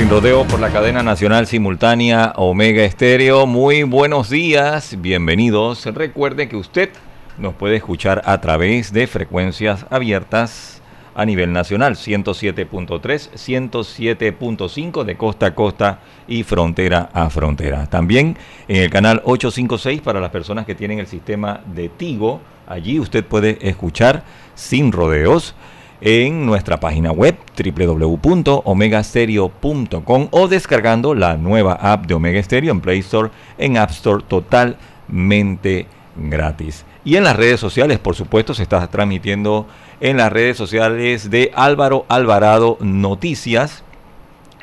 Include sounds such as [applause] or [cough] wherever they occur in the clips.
Sin rodeo por la cadena nacional simultánea Omega Estéreo. Muy buenos días, bienvenidos. Recuerde que usted nos puede escuchar a través de frecuencias abiertas a nivel nacional, 107.3, 107.5 de costa a costa y frontera a frontera. También en el canal 856 para las personas que tienen el sistema de Tigo. Allí usted puede escuchar sin rodeos en nuestra página web www.omegastereo.com o descargando la nueva app de Omega Stereo en Play Store, en App Store totalmente gratis. Y en las redes sociales, por supuesto, se está transmitiendo en las redes sociales de Álvaro Alvarado Noticias,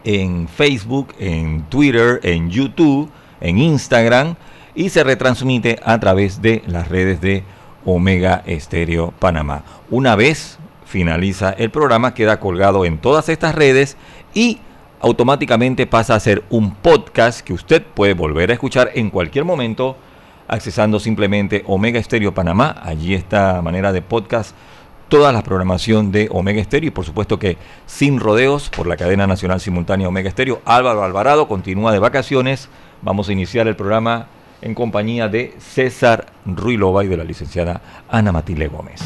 en Facebook, en Twitter, en YouTube, en Instagram y se retransmite a través de las redes de Omega Estéreo Panamá. Una vez finaliza el programa, queda colgado en todas estas redes y automáticamente pasa a ser un podcast que usted puede volver a escuchar en cualquier momento accesando simplemente Omega Estéreo Panamá. Allí está manera de podcast toda la programación de Omega Estéreo y por supuesto que sin rodeos por la cadena nacional simultánea Omega Estéreo. Álvaro Alvarado continúa de vacaciones. Vamos a iniciar el programa en compañía de César Ruilova y de la licenciada Ana Matilde Gómez.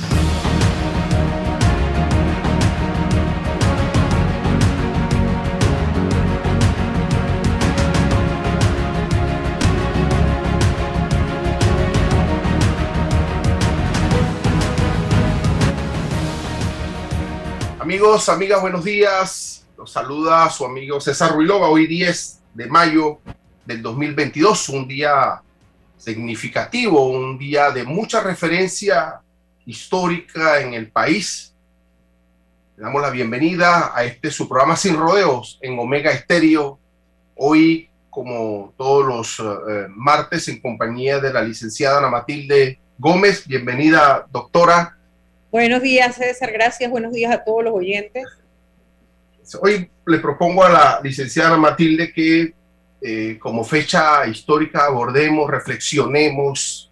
Amigos, amigas, buenos días. Los saluda su amigo César Ruilova. Hoy 10 de mayo del 2022, un día significativo, un día de mucha referencia histórica en el país. Le damos la bienvenida a este su programa Sin Rodeos en Omega Estéreo. Hoy, como todos los eh, martes, en compañía de la licenciada Ana Matilde Gómez. Bienvenida, doctora. Buenos días, César. Gracias. Buenos días a todos los oyentes. Hoy le propongo a la licenciada Matilde que eh, como fecha histórica abordemos, reflexionemos,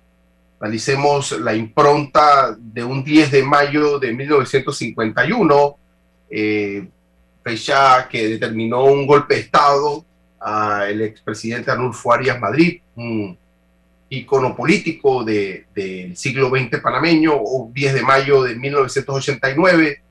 analicemos la impronta de un 10 de mayo de 1951, eh, fecha que determinó un golpe de Estado al expresidente Arnulfo Arias Madrid, icono político del siglo XX panameño, o 10 de mayo de 1989,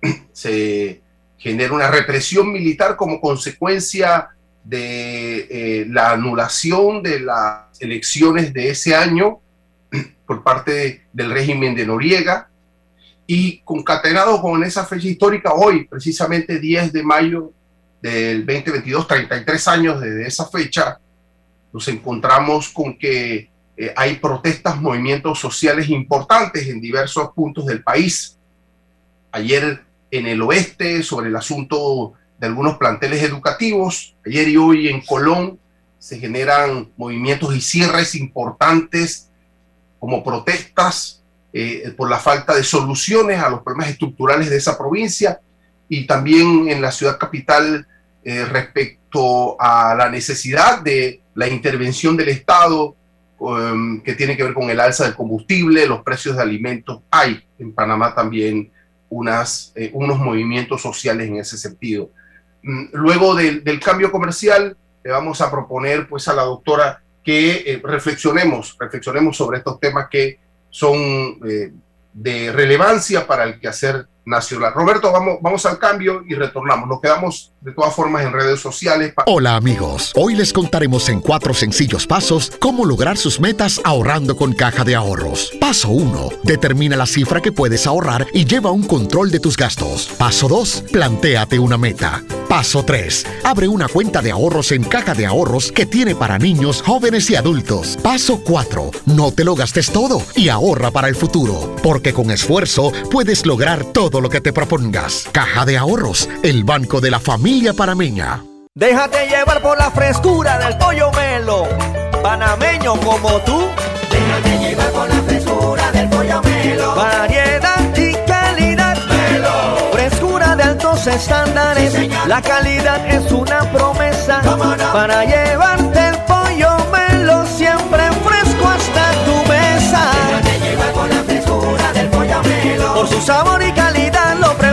[clears throat] se genera una represión militar como consecuencia de eh, la anulación de las elecciones de ese año [clears throat] por parte del régimen de Noriega y concatenado con esa fecha histórica, hoy, precisamente 10 de mayo del 2022, 33 años desde esa fecha, nos encontramos con que eh, hay protestas, movimientos sociales importantes en diversos puntos del país. Ayer en el oeste sobre el asunto de algunos planteles educativos. Ayer y hoy en Colón se generan movimientos y cierres importantes como protestas eh, por la falta de soluciones a los problemas estructurales de esa provincia y también en la ciudad capital eh, respecto a la necesidad de la intervención del Estado um, que tiene que ver con el alza del combustible, los precios de alimentos. Hay en Panamá también eh, unos movimientos sociales en ese sentido. Mm, luego del, cambio comercial, le vamos a proponer pues a la doctora que eh, reflexionemos, reflexionemos sobre estos temas que son eh, de relevancia para el quehacer nacional. Roberto, vamos, al cambio y retornamos. Nos quedamos de todas formas en redes sociales. Hola amigos, hoy les contaremos en cuatro sencillos pasos cómo lograr sus metas ahorrando con caja de ahorros. Paso 1. Determina la cifra que puedes ahorrar y lleva un control de tus gastos. Paso 2. Plantéate una meta. Paso 3. Abre una cuenta de ahorros en caja de ahorros que tiene para niños, jóvenes y adultos. Paso 4. No te lo gastes todo y ahorra para el futuro, porque con esfuerzo puedes lograr todo lo que te propongas. Caja de ahorros, el banco de la familia panameña. Déjate llevar por la frescura del pollo melo, panameño como tú. Déjate llevar por la frescura del pollo melo. Variedad y calidad. Melo. Frescura de altos estándares. Sí, señor. la calidad es una promesa. ¿Cómo no? Para llevarte el pollo melo siempre fresco hasta tu mesa. Déjate llevar por la frescura del pollo melo. Por su sabor y calidad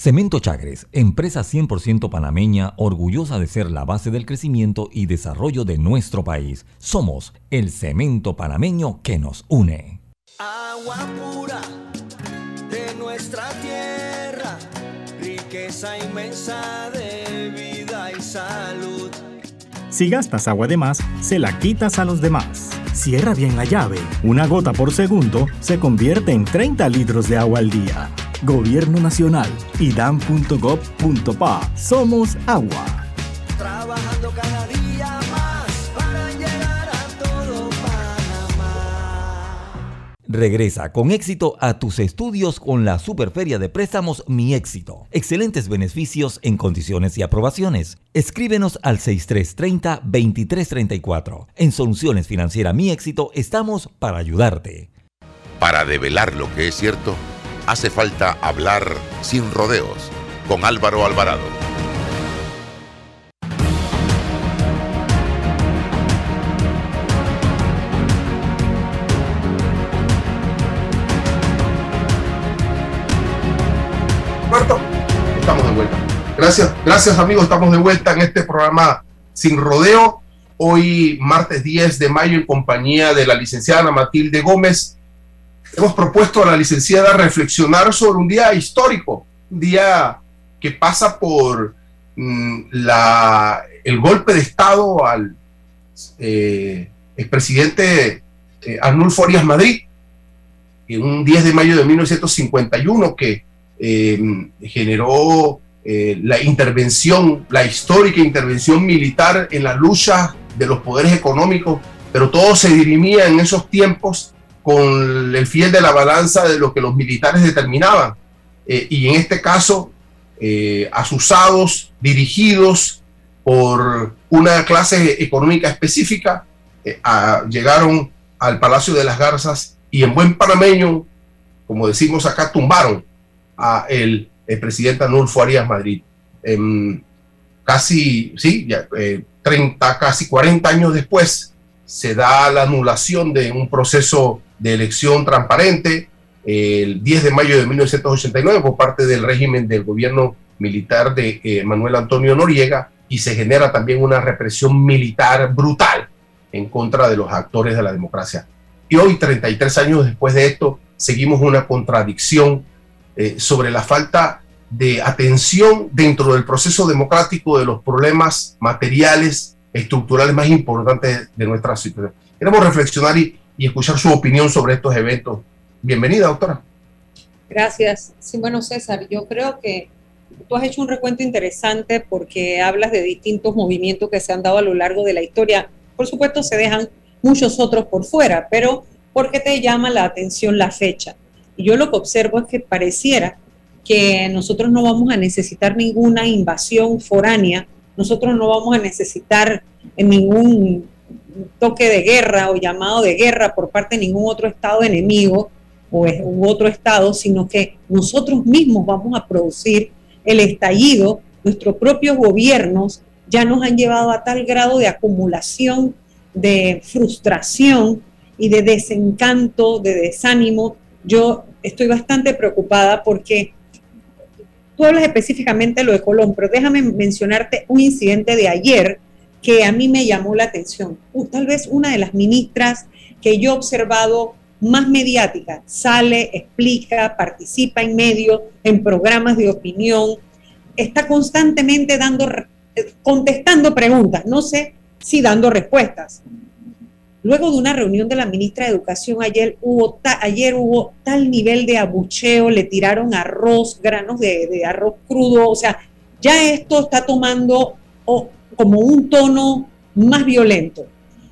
Cemento Chagres, empresa 100% panameña, orgullosa de ser la base del crecimiento y desarrollo de nuestro país. Somos el cemento panameño que nos une. Agua pura de nuestra tierra, riqueza inmensa de vida y salud. Si gastas agua de más, se la quitas a los demás. Cierra bien la llave. Una gota por segundo se convierte en 30 litros de agua al día. Gobierno Nacional, idam.gov.pa. Somos agua. Trabajando cada día más para llegar a todo Panamá. Regresa con éxito a tus estudios con la Superferia de Préstamos Mi Éxito. Excelentes beneficios en condiciones y aprobaciones. Escríbenos al 6330-2334. En Soluciones Financiera Mi Éxito estamos para ayudarte. Para develar lo que es cierto, hace falta hablar sin rodeos con Álvaro Alvarado. Roberto, estamos de vuelta. Gracias, gracias amigos, estamos de vuelta en este programa Sin Rodeo. Hoy, martes 10 de mayo, en compañía de la licenciada Matilde Gómez, hemos propuesto a la licenciada reflexionar sobre un día histórico, un día que pasa por mm, el golpe de Estado al eh, expresidente eh, Arnulfo Arias Madrid, en un 10 de mayo de 1951 que eh, generó eh, la intervención, la histórica intervención militar en la lucha de los poderes económicos, pero todo se dirimía en esos tiempos con el fiel de la balanza de lo que los militares determinaban. Eh, y en este caso, eh, asusados, dirigidos por una clase económica específica, eh, llegaron al Palacio de las Garzas y en buen panameño, como decimos acá, tumbaron a el, presidente Anulfo Arias Madrid. Em, casi, sí, ya, eh, 30, casi 40 años después, se da la anulación de un proceso de elección transparente el 10 de mayo de 1989 por parte del régimen del gobierno militar de eh, Manuel Antonio Noriega y se genera también una represión militar brutal en contra de los actores de la democracia. Y hoy, 33 años después de esto, seguimos una contradicción eh, sobre la falta de atención dentro del proceso democrático de los problemas materiales, estructurales más importantes de nuestra situación. Queremos reflexionar y, y escuchar su opinión sobre estos eventos. Bienvenida, doctora. Gracias. Sí, bueno, César, yo creo que tú has hecho un recuento interesante porque hablas de distintos movimientos que se han dado a lo largo de la historia. Por supuesto, se dejan muchos otros por fuera, pero ¿por qué te llama la atención la fecha? Y yo lo que observo es que pareciera que nosotros no vamos a necesitar ninguna invasión foránea, nosotros no vamos a necesitar ningún toque de guerra o llamado de guerra por parte de ningún otro estado enemigo o es- otro estado, sino que nosotros mismos vamos a producir el estallido, nuestros propios gobiernos ya nos han llevado a tal grado de acumulación, de frustración y de desencanto, de desánimo. Yo estoy bastante preocupada porque tú hablas específicamente de lo de Colón, pero déjame mencionarte un incidente de ayer que a mí me llamó la atención. Uh, tal vez una de las ministras que yo he observado más mediática, sale, explica, participa en medios, en programas de opinión, está constantemente dando, eh, contestando preguntas, no sé si dando respuestas. Luego de una reunión de la ministra de Educación ayer hubo, ayer hubo tal nivel de abucheo, le tiraron arroz, granos de, de arroz crudo, o sea, ya esto está tomando como un tono más violento.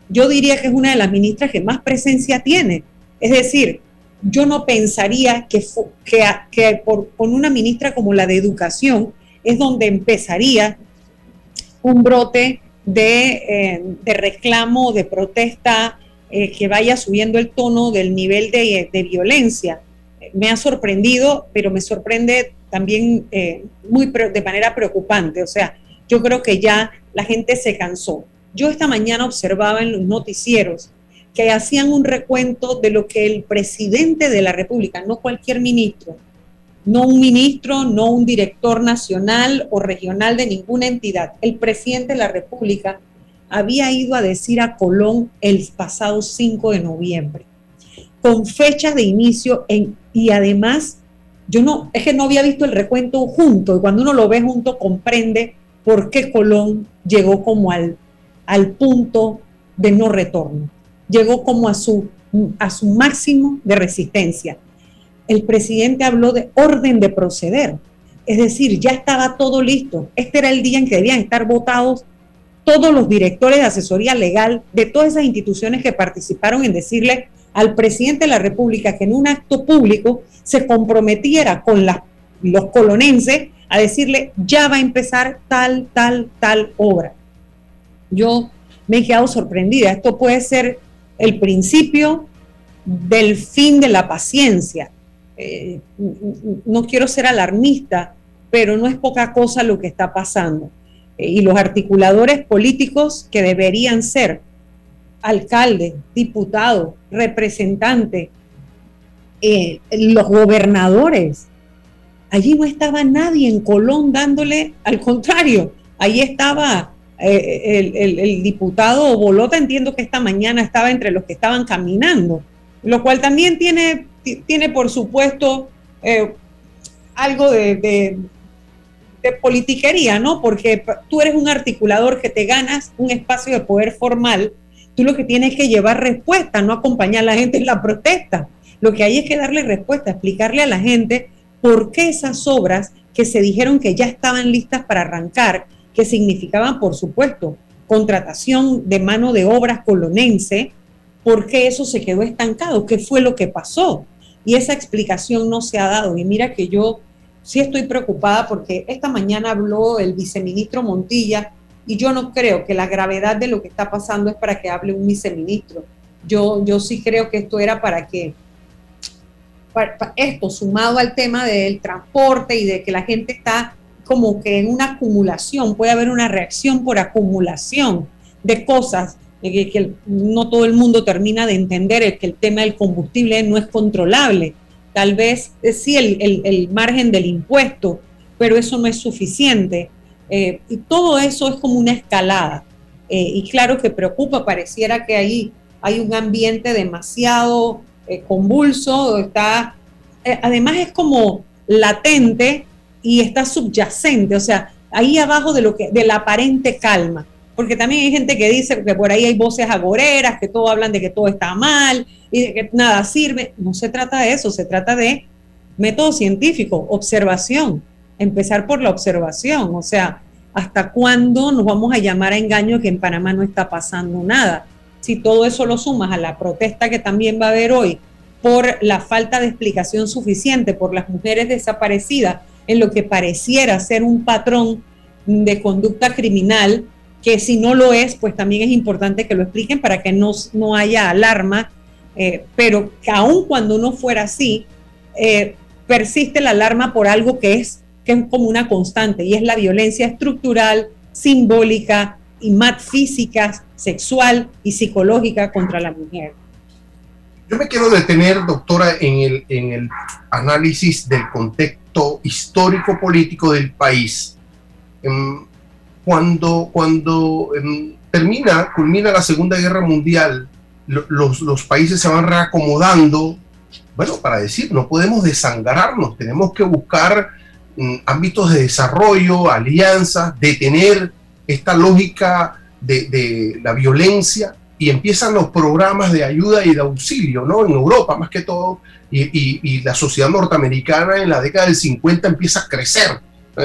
Yo diría que es una de las ministras que más presencia tiene. Es decir, yo no pensaría que, que, que por, con una ministra como la de Educación es donde empezaría un brote de, eh, de reclamo, de protesta eh, que vaya subiendo el tono del nivel de, violencia. Me ha sorprendido, pero me sorprende también eh, muy de manera preocupante. O sea, yo creo que ya la gente se cansó. Yo esta mañana observaba en los noticieros que hacían un recuento de lo que el presidente de la República, no cualquier ministro, no un ministro, no un director nacional o regional de ninguna entidad, el presidente de la República había ido a decir a Colón el pasado 5 de noviembre, con fechas de inicio en, y además, yo no, es que no había visto el recuento junto, y cuando uno lo ve junto comprende por qué Colón llegó como al, al punto de no retorno, llegó como a su, a su máximo de resistencia. El presidente habló de orden de proceder, es decir, ya estaba todo listo. Este era el día en que debían estar votados todos los directores de asesoría legal de todas esas instituciones que participaron en decirle al presidente de la República que en un acto público se comprometiera con los colonenses a decirle, ya va a empezar tal, tal, tal obra. Yo me he quedado sorprendida. Esto puede ser el principio del fin de la paciencia. Eh, no quiero ser alarmista, pero no es poca cosa lo que está pasando. Eh, y los articuladores políticos que deberían ser alcalde, diputado, representante, eh, los gobernadores. Allí no estaba nadie en Colón dándole, al contrario, allí estaba eh, el, diputado Bolota, entiendo que esta mañana estaba entre los que estaban caminando, lo cual también tiene, tiene por supuesto, algo de, politiquería, ¿no? Porque tú eres un articulador que te ganas un espacio de poder formal, tú lo que tienes que llevar respuesta, no acompañar a la gente en la protesta. Lo que hay es que darle respuesta, explicarle a la gente por qué esas obras que se dijeron que ya estaban listas para arrancar, que significaban, por supuesto, contratación de mano de obras colonense, por qué eso se quedó estancado, qué fue lo que pasó. Y esa explicación no se ha dado. Y mira que yo sí estoy preocupada porque esta mañana habló el viceministro Montilla y yo no creo que la gravedad de lo que está pasando es para que hable un viceministro. Yo, yo sí creo que esto era para que esto sumado al tema del transporte y de que la gente está como que en una acumulación, puede haber una reacción por acumulación de cosas que, que no todo el mundo termina de entender, que el tema del combustible no es controlable tal vez eh, sí el, margen del impuesto, pero eso no es suficiente. Eh, y todo eso es como una escalada. Eh, y claro que preocupa, pareciera que ahí hay un ambiente demasiado convulso, está, además es como latente y está subyacente, o sea, ahí abajo de lo que, de la aparente calma porque también hay gente que dice que por ahí hay voces agoreras, que todo hablan de que todo está mal y de que nada sirve. No se trata de eso, se trata de método científico, observación, empezar por la observación, o sea, ¿hasta cuándo nos vamos a llamar a engaño que en Panamá no está pasando nada? Si todo eso lo sumas a la protesta que también va a haber hoy por la falta de explicación suficiente por las mujeres desaparecidas en lo que pareciera ser un patrón de conducta criminal, que si no lo es, pues también es importante que lo expliquen para que no, no haya alarma, eh, pero que aun cuando no fuera así, eh, persiste la alarma por algo que es, que es como una constante y es la violencia estructural, simbólica y más física, sexual y psicológica contra la mujer. Yo me quiero detener, doctora, en el, en el análisis del contexto histórico-político del país. Em, cuando, cuando em, termina, culmina la Segunda Guerra Mundial, los, los países se van reacomodando, bueno, para decir, no podemos desangrarnos, tenemos que buscar mm, ámbitos de desarrollo, alianzas, detener esta lógica de, de, la violencia y empiezan los programas de ayuda y de auxilio, ¿no? En Europa más que todo, y, y, y la sociedad norteamericana en la década del 50 empieza a crecer,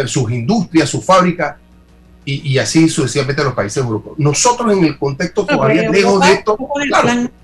sus industrias, sus fábricas, y, así sucesivamente los países europeos. Nosotros en el contexto todavía lejos de esto...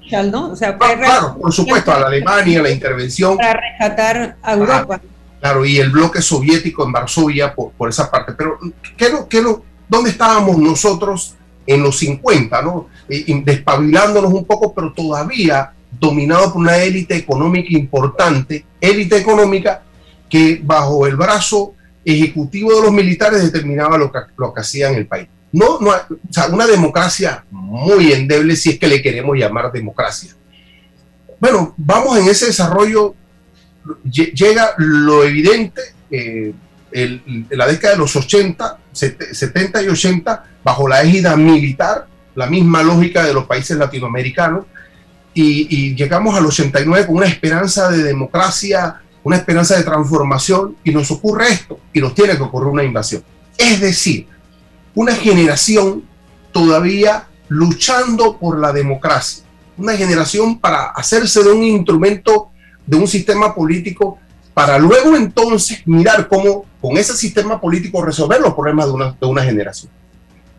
Claro, ¿no? o sea, claro, por supuesto, a la Alemania, la intervención... Para rescatar a Europa. claro, y el bloque soviético en Varsovia por, por esa parte. Pero, ¿qué, qué, ¿dónde estábamos nosotros en los 50? ¿no? despabilándonos un poco, pero todavía dominado por una élite económica importante, élite económica que bajo el brazo ejecutivo de los militares determinaba lo que, lo que hacía en el país. No, no, o sea, una democracia muy endeble si es que le queremos llamar democracia. Bueno, vamos en ese desarrollo, llega lo evidente, eh, la década de los 80, 70 y 80, bajo la égida militar, la misma lógica de los países latinoamericanos, y, y llegamos al 89 con una esperanza de democracia, una esperanza de transformación, y nos ocurre esto, y nos tiene que ocurrir una invasión. Es decir, una generación todavía luchando por la democracia, una generación para hacerse de un instrumento, de un sistema político, para luego entonces mirar cómo con ese sistema político resolver los problemas de una, de una generación.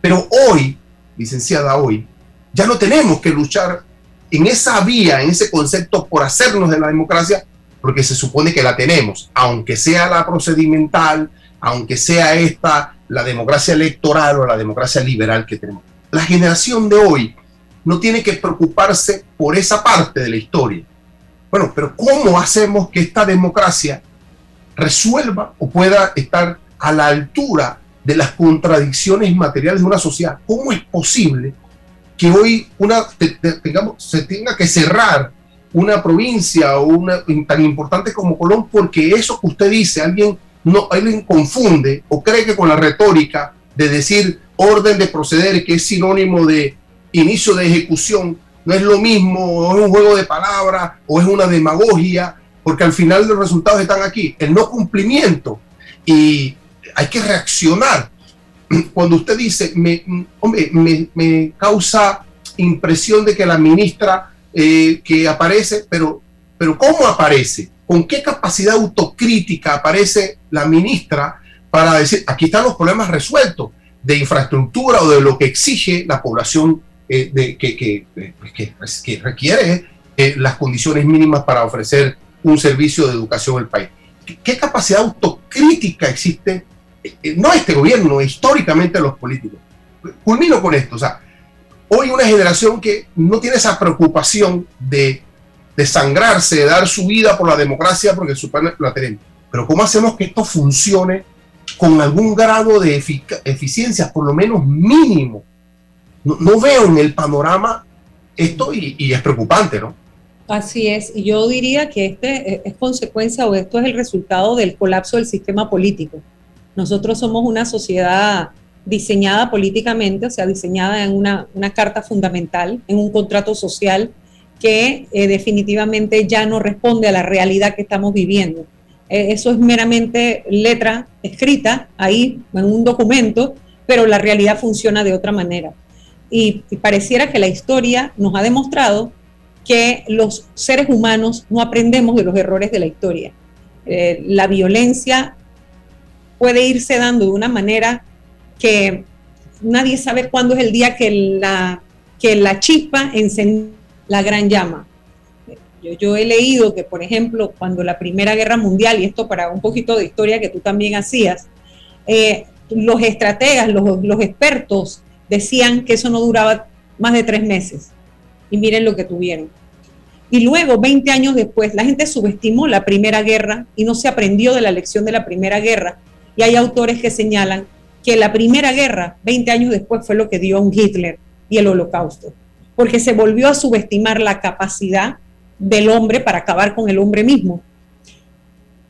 Pero hoy, licenciada, hoy, ya no tenemos que luchar en esa vía, en ese concepto por hacernos de la democracia, porque se supone que la tenemos, aunque sea la procedimental, aunque sea esta la democracia electoral o la democracia liberal que tenemos. La generación de hoy no tiene que preocuparse por esa parte de la historia. Bueno, pero ¿cómo hacemos que esta democracia resuelva o pueda estar a la altura de las contradicciones materiales de una sociedad? ¿Cómo es posible que hoy una, tengamos, se tenga que cerrar una provincia o una tan importante como Colón porque eso que usted dice, alguien no, alguien confunde o cree que con la retórica de decir orden de proceder, que es sinónimo de inicio de ejecución, no es lo mismo, o es un juego de palabras, o es una demagogia, porque al final los resultados están aquí, el no cumplimiento. Y hay que reaccionar. Cuando usted dice, me, hombre, me, causa impresión de que la ministra eh, que aparece, pero, pero ¿cómo aparece? ¿Con qué capacidad autocrítica aparece la ministra para decir, aquí están los problemas resueltos? de infraestructura o de lo que exige la población eh, de, que, que, pues, que, requiere eh, las condiciones mínimas para ofrecer un servicio de educación al país. ¿Qué, capacidad autocrítica existe? Eh, no este gobierno, históricamente los políticos. Culmino con esto, o sea, hoy una generación que no tiene esa preocupación de, de sangrarse, de dar su vida por la democracia, porque su la tenemos. Pero ¿cómo hacemos que esto funcione con algún grado de eficiencia, por lo menos mínimo. No, veo en el panorama esto y, es preocupante, ¿no? Así es, y yo diría que este es consecuencia o esto es el resultado del colapso del sistema político. Nosotros somos una sociedad diseñada políticamente, o sea, diseñada en una, carta fundamental, en un contrato social que eh, definitivamente ya no responde a la realidad que estamos viviendo. Eh, eso es meramente letra escrita ahí en un documento, pero la realidad funciona de otra manera. Y, pareciera que la historia nos ha demostrado que los seres humanos no aprendemos de los errores de la historia. Eh, la violencia puede irse dando de una manera que nadie sabe cuándo es el día que la, que la chispa enciende la gran llama. Yo, he leído que, por ejemplo, cuando la Primera Guerra Mundial, y esto para un poquito de historia que tú también hacías, eh, los estrategas, los expertos decían que eso no duraba más de tres meses. Y miren lo que tuvieron. Y luego, 20 años después, la gente subestimó la Primera Guerra y no se aprendió de la lección de la Primera Guerra. Y hay autores que señalan que la Primera Guerra, 20 años después, fue lo que dio un Hitler y el Holocausto, porque se volvió a subestimar la capacidad del hombre para acabar con el hombre mismo.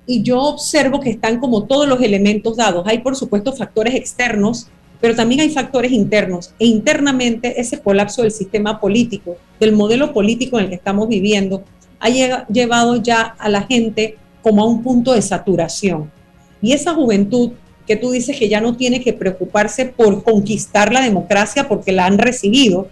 Y yo observo que están como todos los elementos dados. Hay, por supuesto, factores externos, pero también hay factores internos. E internamente ese colapso del sistema político, del modelo político en el que estamos viviendo, ha llevado ya a la gente como a un punto de saturación. Y esa juventud que tú dices que ya no tiene que preocuparse por conquistar la democracia porque la han recibido,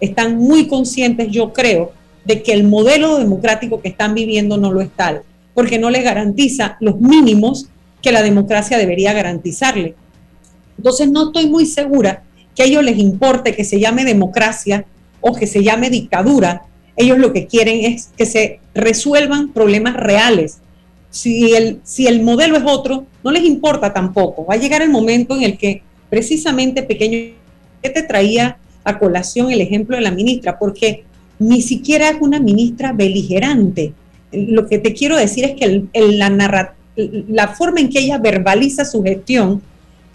están muy conscientes, yo creo, de que el modelo democrático que están viviendo no lo es tal, porque no les garantiza los mínimos que la democracia debería garantizarle. Entonces no estoy muy segura que a ellos les importe que se llame democracia o que se llame dictadura. Ellos lo que quieren es que se resuelvan problemas reales. Si el, si el modelo es otro, no les importa tampoco. Va a llegar el momento en el que precisamente pequeño, que te traía a colación el ejemplo de la ministra, porque ni siquiera es una ministra beligerante. Lo que te quiero decir es que la, la forma en que ella verbaliza su gestión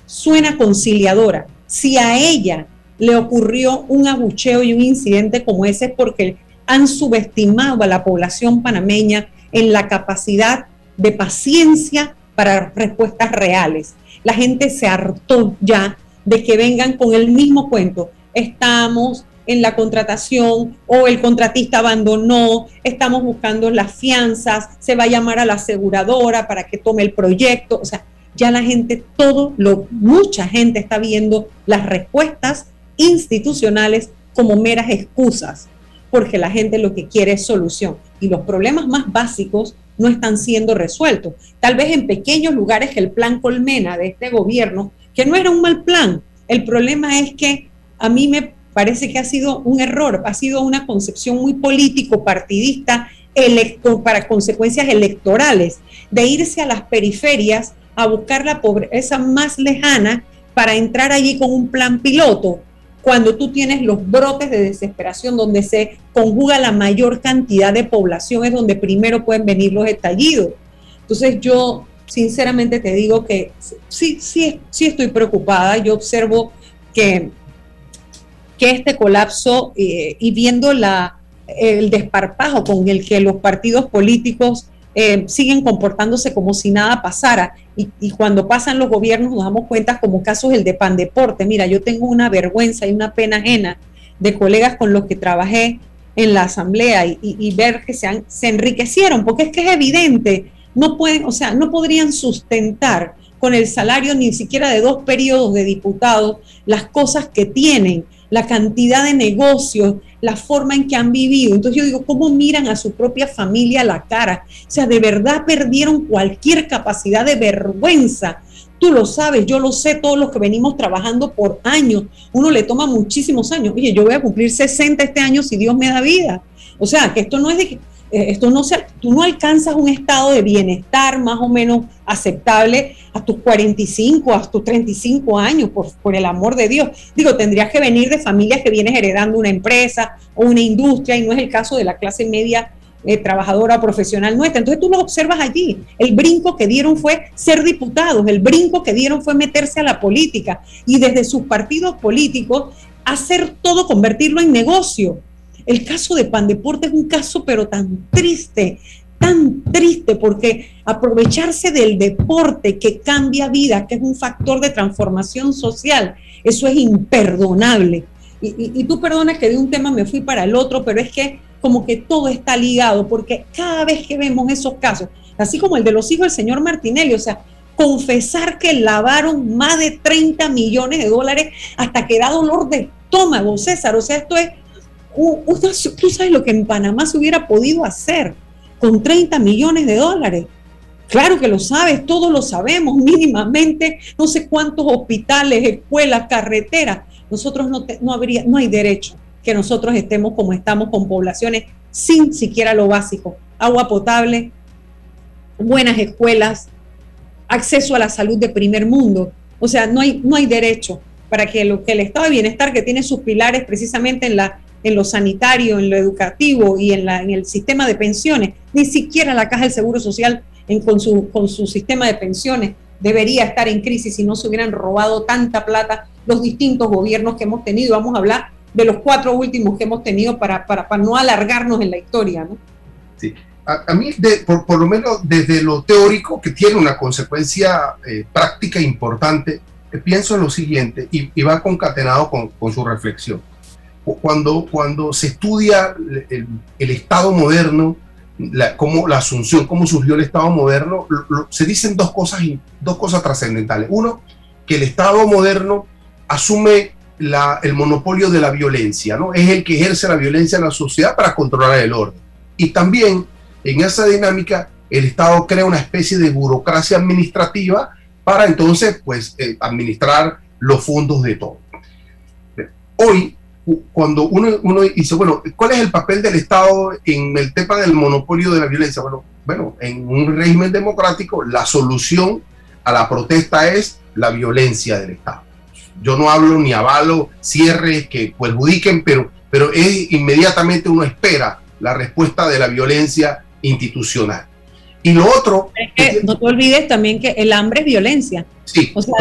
suena conciliadora. Si a ella le ocurrió un abucheo y un incidente como ese es porque han subestimado a la población panameña en la capacidad de paciencia para respuestas reales. La gente se hartó ya de que vengan con el mismo cuento. Estamos en la contratación o el contratista abandonó, estamos buscando las fianzas, se va a llamar a la aseguradora para que tome el proyecto. O sea, ya la gente, todo lo, mucha gente está viendo las respuestas institucionales como meras excusas, porque la gente lo que quiere es solución. Y los problemas más básicos no están siendo resueltos. Tal vez en pequeños lugares el plan Colmena de este gobierno, que no era un mal plan, el problema es que a mí me parece que ha sido un error, ha sido una concepción muy político, partidista, electo, para consecuencias electorales, de irse a las periferias a buscar la pobreza más lejana para entrar allí con un plan piloto cuando tú tienes los brotes de desesperación donde se conjuga la mayor cantidad de población, es donde primero pueden venir los estallidos. Entonces yo sinceramente te digo que sí, sí, sí estoy preocupada. Yo observo que, que este colapso eh, y viendo la, el desparpajo con el que los partidos políticos eh, siguen comportándose como si nada pasara. Y, cuando pasan los gobiernos nos damos cuenta como casos el de Pandeporte. Mira, yo tengo una vergüenza y una pena ajena de colegas con los que trabajé en la asamblea y, ver que se, se enriquecieron, porque es que es evidente, no pueden, o sea, no podrían sustentar con el salario ni siquiera de dos periodos de diputados las cosas que tienen, la cantidad de negocios, la forma en que han vivido. Entonces yo digo, ¿cómo miran a su propia familia la cara? O sea, de verdad perdieron cualquier capacidad de vergüenza. Tú lo sabes, yo lo sé, todos los que venimos trabajando por años. Uno le toma muchísimos años. Oye, yo voy a cumplir 60 este año si Dios me da vida. O sea, que esto no es de que esto no se, tú no alcanzas un estado de bienestar más o menos aceptable a tus 45, a tus 35 años, por, por el amor de Dios. Digo, tendrías que venir de familias que vienes heredando una empresa o una industria y no es el caso de la clase media eh, trabajadora profesional nuestra. Entonces tú lo observas allí. El brinco que dieron fue ser diputados, el brinco que dieron fue meterse a la política y desde sus partidos políticos hacer todo, convertirlo en negocio. El caso de Pandeporte es un caso pero tan triste, tan triste, porque aprovecharse del deporte que cambia vida, que es un factor de transformación social, eso es imperdonable. Y, tú perdonas que de un tema me fui para el otro, pero es que como que todo está ligado, porque cada vez que vemos esos casos, así como el de los hijos del señor Martinelli, o sea, confesar que lavaron más de 30 millones de dólares hasta que da dolor de estómago, César, o sea, esto es tú sabes lo que en Panamá se hubiera podido hacer con 30 millones de dólares. Claro que lo sabes, todos lo sabemos mínimamente, no sé cuántos hospitales, escuelas, carreteras. Nosotros no, no, habría, no hay derecho que nosotros estemos como estamos con poblaciones sin siquiera lo básico, agua potable, buenas escuelas, acceso a la salud de primer mundo. O sea, no hay, no hay derecho para que, lo, que el estado de bienestar que tiene sus pilares precisamente en la en lo sanitario, en lo educativo y en, la, el sistema de pensiones. Ni siquiera la Caja del Seguro Social con, su, sistema de pensiones debería estar en crisis si no se hubieran robado tanta plata los distintos gobiernos que hemos tenido. Vamos a hablar de los cuatro últimos que hemos tenido para, no alargarnos en la historia. ¿no? Sí. A, mí, de, por, lo menos desde lo teórico, que tiene una consecuencia eh, práctica importante, pienso en lo siguiente y, va concatenado con, con su reflexión cuando, cuando se estudia el, Estado moderno, la, cómo, la asunción, cómo surgió el Estado moderno, se dicen dos cosas, dos cosas trascendentales. Uno, que el Estado moderno asume la, el monopolio de la violencia, ¿no? Es el que ejerce la violencia en la sociedad para controlar el orden. Y también en esa dinámica el Estado crea una especie de burocracia administrativa para entonces pues eh, administrar los fondos de todo. Hoy cuando uno, uno, dice, bueno, ¿cuál es el papel del Estado en el tema del monopolio de la violencia? Bueno, bueno, en un régimen democrático la solución a la protesta es la violencia del Estado. yo no hablo ni avalo cierres que perjudiquen, pero, pero es inmediatamente uno espera la respuesta de la violencia institucional. Y lo otro... no te olvides también que el hambre es violencia. Sí, o sea,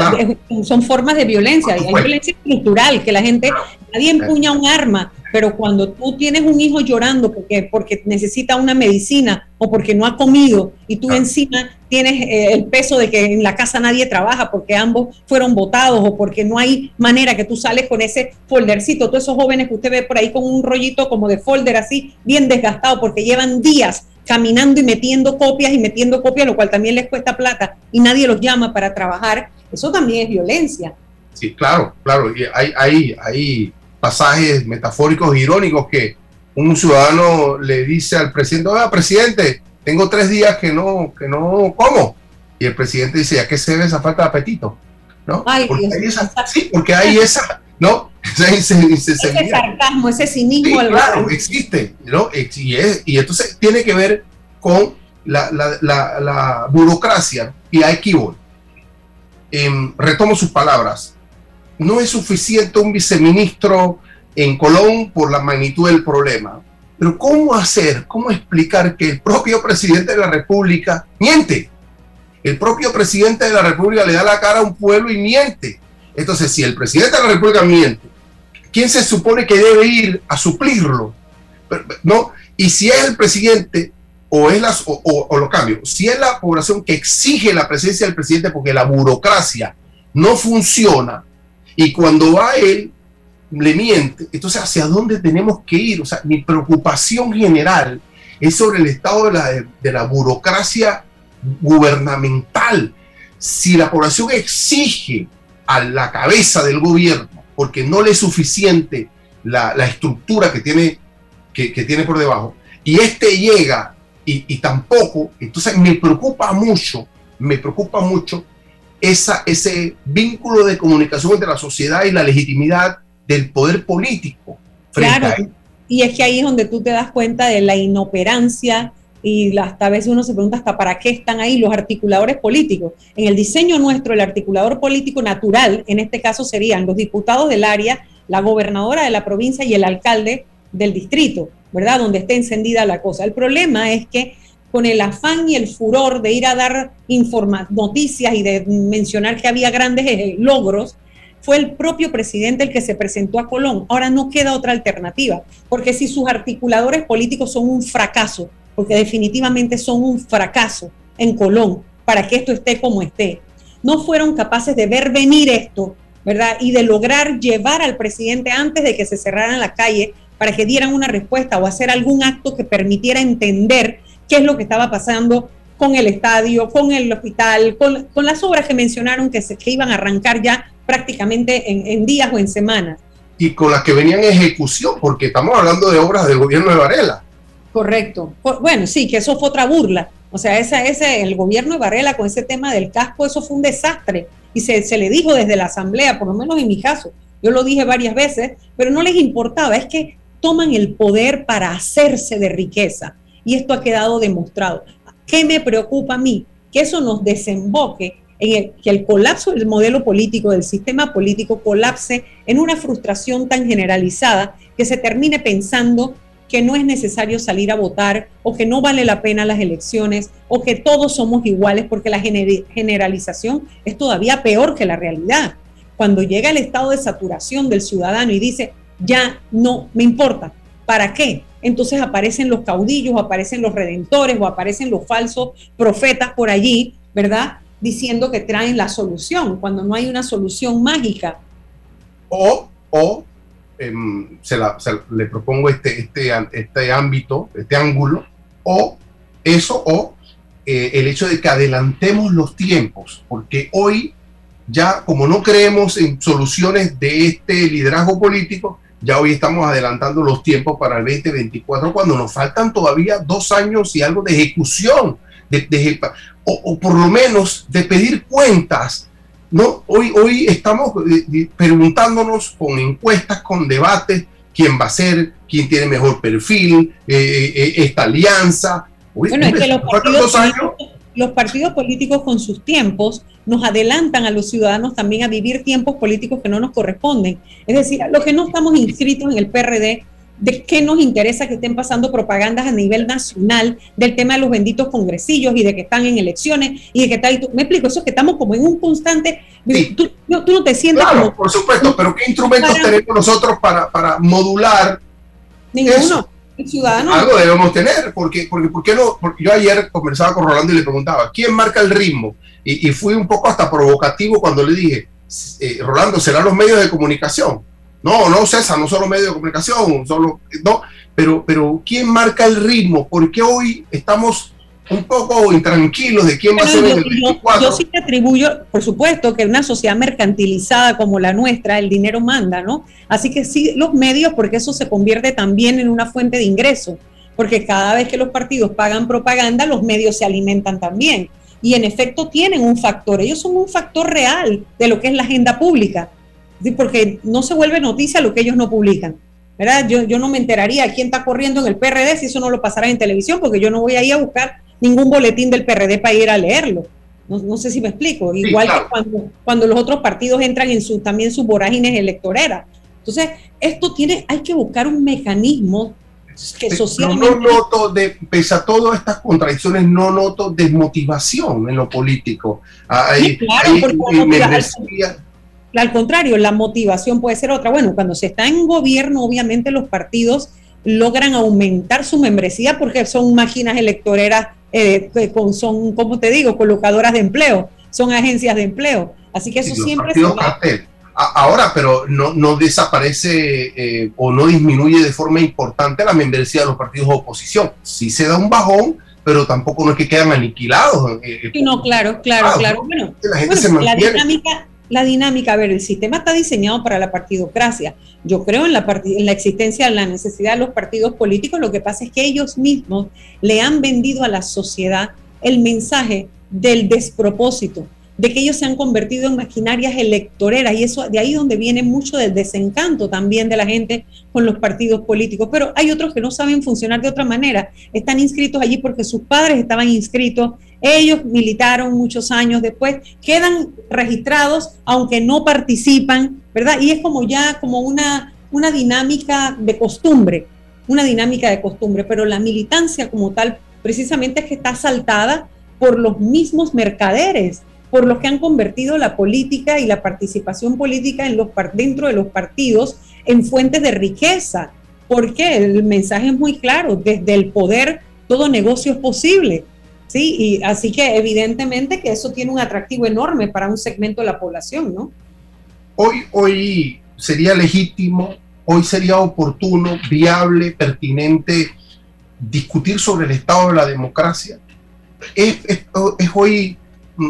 son formas de violencia. Hay violencia estructural, que la gente, nadie empuña un arma, pero cuando tú tienes un hijo llorando porque, porque necesita una medicina o porque no ha comido y tú encima tienes eh, el peso de que en la casa nadie trabaja porque ambos fueron votados o porque no hay manera que tú sales con ese foldercito, todos esos jóvenes que usted ve por ahí con un rollito como de folder así, bien desgastado porque llevan días caminando y metiendo copias y metiendo copias, lo cual también les cuesta plata y nadie los llama para trabajar, eso también es violencia. Sí, claro, claro. Y hay, hay, hay pasajes metafóricos e irónicos que un ciudadano le dice al presidente, oiga, presidente, tengo tres días que no, que no como. Y el presidente dice, ¿a qué se debe esa falta de apetito? ¿No? porque hay esa, sí, porque hay esa, ¿no? [laughs] ese, sarcasmo, ese cinismo. claro, existe, ¿no? Y, y, entonces tiene que ver con la, la, la, burocracia y hay que em, retomo sus palabras. No es suficiente un viceministro en Colón por la magnitud del problema. Pero ¿cómo hacer, cómo explicar que el propio presidente de la República miente? El propio presidente de la República le da la cara a un pueblo y miente. Entonces, si el presidente de la República miente, ¿quién se supone que debe ir a suplirlo? ¿No? Y si es el presidente o es las o, lo cambio, si es la población que exige la presencia del presidente porque la burocracia no funciona y cuando va él le miente, entonces hacia dónde tenemos que ir? O sea, mi preocupación general es sobre el estado de la, de la burocracia gubernamental. Si la población exige a la cabeza del gobierno porque no le es suficiente la, estructura que tiene, que, tiene por debajo, y este llega y, tampoco, entonces me preocupa mucho, me preocupa mucho esa, ese vínculo de comunicación entre la sociedad y la legitimidad del poder político. Claro, y es que ahí es donde tú te das cuenta de la inoperancia y hasta a veces uno se pregunta hasta para qué están ahí los articuladores políticos. En el diseño nuestro, el articulador político natural, en este caso serían los diputados del área, la gobernadora de la provincia y el alcalde del distrito, ¿verdad? Donde esté encendida la cosa. El problema es que con el afán y el furor de ir a dar noticias y de mencionar que había grandes eh, logros, fue el propio presidente el que se presentó a Colón. Ahora no queda otra alternativa, porque si sus articuladores políticos son un fracaso, porque definitivamente son un fracaso en Colón para que esto esté como esté. No fueron capaces de ver venir esto, ¿verdad? Y de lograr llevar al presidente antes de que se cerraran la calle para que dieran una respuesta o hacer algún acto que permitiera entender qué es lo que estaba pasando con el estadio, con el hospital, con, las obras que mencionaron que, se, iban a arrancar ya prácticamente en, en días o en semanas. Y con las que venían en ejecución, porque estamos hablando de obras del gobierno de Varela. Correcto. Bueno, sí, que eso fue otra burla. O sea, esa, ese, el gobierno de Varela con ese tema del casco, eso fue un desastre. Y se, se le dijo desde la asamblea, por lo menos en mi caso, yo lo dije varias veces, pero no les importaba, es que toman el poder para hacerse de riqueza. Y esto ha quedado demostrado. ¿Qué me preocupa a mí? Que eso nos desemboque en el, que el colapso del modelo político, del sistema político, colapse en una frustración tan generalizada que se termine pensando que no es necesario salir a votar o que no vale la pena las elecciones o que todos somos iguales porque la generalización es todavía peor que la realidad. Cuando llega el estado de saturación del ciudadano y dice, ya no me importa, ¿para qué? Entonces aparecen los caudillos, aparecen los redentores o aparecen los falsos profetas por allí, ¿verdad? Diciendo que traen la solución, cuando no hay una solución mágica. O, o Em, se, le propongo este, este, este ámbito, este ángulo, o eso, o eh, el hecho de que adelantemos los tiempos, porque hoy ya como no creemos en soluciones de este liderazgo político, ya hoy estamos adelantando los tiempos para el 2024 cuando nos faltan todavía dos años y algo de ejecución, o, por lo menos de pedir cuentas no, hoy, hoy estamos eh, preguntándonos con encuestas, con debates, quién va a ser, quién tiene mejor perfil, eh, eh, esta alianza. bueno, es que los partidos los partidos políticos con sus tiempos nos adelantan a los ciudadanos también a vivir tiempos políticos que no nos corresponden. Es decir, los que no estamos inscritos en el PRD, de qué nos interesa que estén pasando propagandas a nivel nacional del tema de los benditos congresillos y de que están en elecciones y de que tal. Me explico, eso es que estamos como en un constante. Tú, no te sientes. Claro, por supuesto, pero ¿qué instrumentos tenemos nosotros para, para modular? Ninguno. El ciudadano. Algo debemos tener, porque, porque, ¿por qué no? Porque yo ayer conversaba con Rolando y le preguntaba, ¿quién marca el ritmo? Y, fui un poco hasta provocativo cuando le dije, eh, Rolando, ¿serán los medios de comunicación? No, no, César, no solo medios de comunicación, solo, no, pero, pero ¿quién marca el ritmo? Porque hoy estamos un poco intranquilos de quién va a ser el 24. Yo, sí te atribuyo, por supuesto, que en una sociedad mercantilizada como la nuestra, el dinero manda, ¿no? Así que sí, los medios, porque eso se convierte también en una fuente de ingreso, porque cada vez que los partidos pagan propaganda, los medios se alimentan también. Y en efecto tienen un factor, ellos son un factor real de lo que es la agenda pública porque no se vuelve noticia lo que ellos no publican. ¿verdad? Yo, yo no me enteraría quién está corriendo en el PRD si eso no lo pasara en televisión, porque yo no voy ahí a buscar ningún boletín del PRD para ir a leerlo. No, sé si me explico. Igual que cuando, cuando los otros partidos entran en su, también sus vorágines electoreras. Entonces, esto tiene, hay que buscar un mecanismo que socialmente... No, noto, de, pese a todas estas contradicciones, no noto desmotivación en lo político. Hay, claro, al contrario, la motivación puede ser otra. Bueno, cuando se está en gobierno, obviamente los partidos logran aumentar su membresía porque son máquinas electoreras, eh, son, como te digo, colocadoras de empleo, son agencias de empleo. Así que eso siempre... Ahora, pero no, no desaparece eh, o no disminuye de forma importante la membresía de los partidos de oposición. Sí se da un bajón, pero tampoco no es que quedan aniquilados. Eh, no, claro, claro, claro. Bueno, la, gente se la dinámica la dinámica, a ver, el sistema está diseñado para la partidocracia. Yo creo en la, en la existencia, en la necesidad de los partidos políticos. Lo que pasa es que ellos mismos le han vendido a la sociedad el mensaje del despropósito, de que ellos se han convertido en maquinarias electoreras y eso de ahí donde viene mucho del desencanto también de la gente con los partidos políticos. Pero hay otros que no saben funcionar de otra manera, están inscritos allí porque sus padres estaban inscritos, ellos militaron muchos años después, quedan registrados aunque no participan, ¿verdad? Y es como ya como una, una dinámica de costumbre, una dinámica de costumbre, pero la militancia como tal precisamente es que está asaltada por los mismos mercaderes por los que han convertido la política y la participación política en los, dentro de los partidos en fuentes de riqueza. Porque el mensaje es muy claro, desde el poder todo negocio es posible. ¿Sí? Y así que evidentemente que eso tiene un atractivo enorme para un segmento de la población, ¿no? Hoy, hoy sería legítimo, hoy sería oportuno, viable, pertinente discutir sobre el estado de la democracia. Es, es, es hoy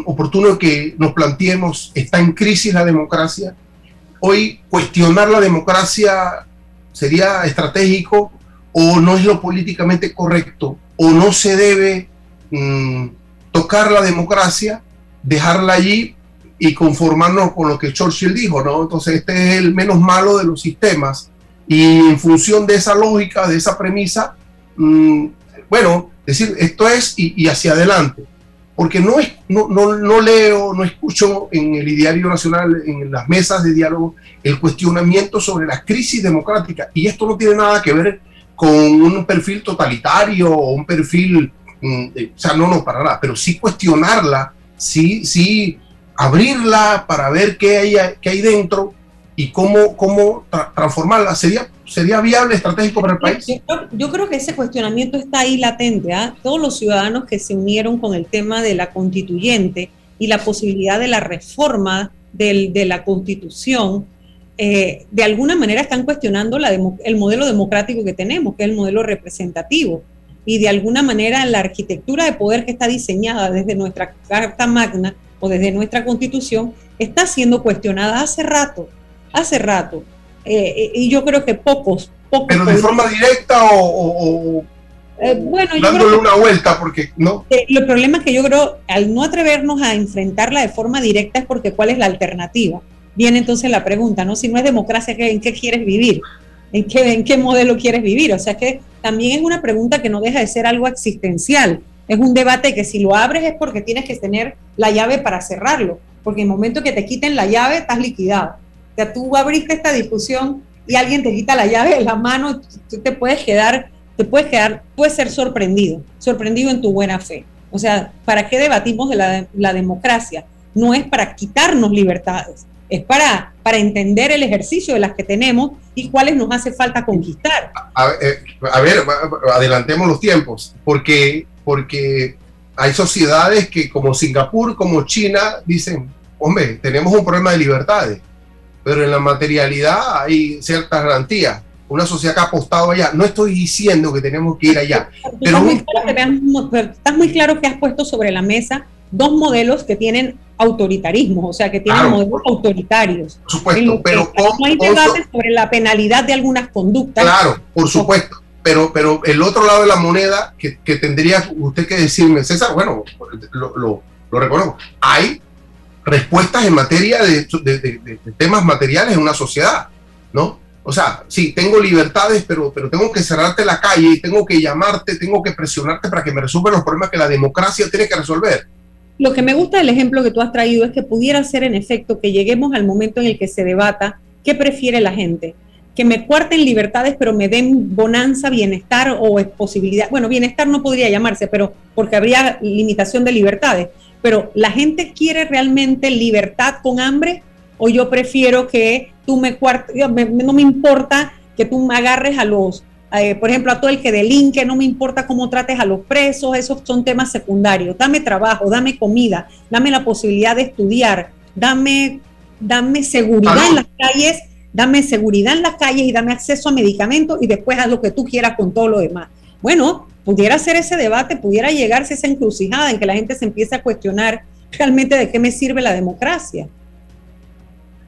oportuno que nos planteemos, ¿está en crisis la democracia? Hoy cuestionar la democracia sería estratégico o no es lo políticamente correcto o no se debe mm, tocar la democracia, dejarla allí y conformarnos con lo que Churchill dijo, ¿no? Entonces este es el menos malo de los sistemas y en función de esa lógica, de esa premisa, mm, bueno, decir, esto es y hacia adelante porque no, es, no, no, leo, no escucho en el Diario Nacional, en las mesas de diálogo, el cuestionamiento sobre la crisis democrática. Y esto no tiene nada que ver con un perfil totalitario o un perfil, o sea, no, no, para nada, pero sí cuestionarla, sí, sí abrirla para ver qué hay, qué hay dentro y cómo, cómo transformarla. Sería, sería viable, estratégico para el país. Yo, creo que ese cuestionamiento está ahí latente. ¿ah? Todos los ciudadanos que se unieron con el tema de la constituyente y la posibilidad de la reforma del, de la constitución, eh, de alguna manera están cuestionando la el modelo democrático que tenemos, que es el modelo representativo. Y de alguna manera la arquitectura de poder que está diseñada desde nuestra Carta Magna o desde nuestra constitución está siendo cuestionada hace rato hace rato. Eh, eh, y yo creo que pocos, pocos. Pero de forma directa o, eh, bueno, dándole una vuelta, porque no. el problema es que yo creo, al no atrevernos a enfrentarla de forma directa, es porque ¿cuál es la alternativa? Viene entonces la pregunta, ¿no? Si no es democracia, ¿en qué quieres vivir? ¿En qué, ¿En qué modelo quieres vivir? O sea que también es una pregunta que no deja de ser algo existencial. Es un debate que si lo abres es porque tienes que tener la llave para cerrarlo, porque en el momento que te quiten la llave estás liquidado. O sea, tú abriste esta discusión y alguien te quita la llave de la mano, tú te puedes quedar, te puedes quedar, puedes ser sorprendido, sorprendido en tu buena fe. O sea, ¿para qué debatimos de la democracia? No es para quitarnos libertades, es para, para entender el ejercicio de las que tenemos y cuáles nos hace falta conquistar. A, eh, a ver, adelantemos los tiempos, porque, porque hay sociedades que como Singapur, como China, dicen, hombre, tenemos un problema de libertades, pero en la materialidad hay ciertas garantías. Una sociedad que ha apostado allá. No estoy diciendo que tenemos que ir allá. Pero estás, muy claro que, estás muy claro que has puesto sobre la mesa dos modelos que tienen autoritarismo, o sea, que tienen Claro, modelos autoritarios. Por supuesto, pero no hay con- debate sobre la penalidad de algunas conductas. Claro, por supuesto. Pero, pero el otro lado de la moneda que, que tendría usted que decirme, César, bueno, lo, lo, lo reconozco. Hay respuestas en materia de, de- de- de- temas materiales en una sociedad, ¿no? O sea, sí, tengo libertades, pero, pero tengo que cerrarte la calle y tengo que llamarte, tengo que presionarte para que me resuelvan los problemas que la democracia tiene que resolver. Lo que me gusta del ejemplo que tú has traído es que pudiera ser en efecto que lleguemos al momento en el que se debata qué prefiere la gente. Que me cuarten libertades, pero me den bonanza, bienestar o posibilidad. Bueno, bienestar no podría llamarse, pero porque habría limitación de libertades. Pero la gente quiere realmente libertad con hambre o yo prefiero que tú me cuartes, no me importa que tú me agarres a los, eh, por ejemplo, a todo el que delinque, no me importa cómo trates a los presos, esos son temas secundarios. Dame trabajo, dame comida, dame la posibilidad de estudiar, dame, dame seguridad en las calles, dame seguridad en las calles y dame acceso a medicamentos y después haz lo que tú quieras con todo lo demás. Bueno, pudiera ser ese debate, pudiera llegarse a esa encrucijada en que la gente se empiece a cuestionar realmente de qué me sirve la democracia.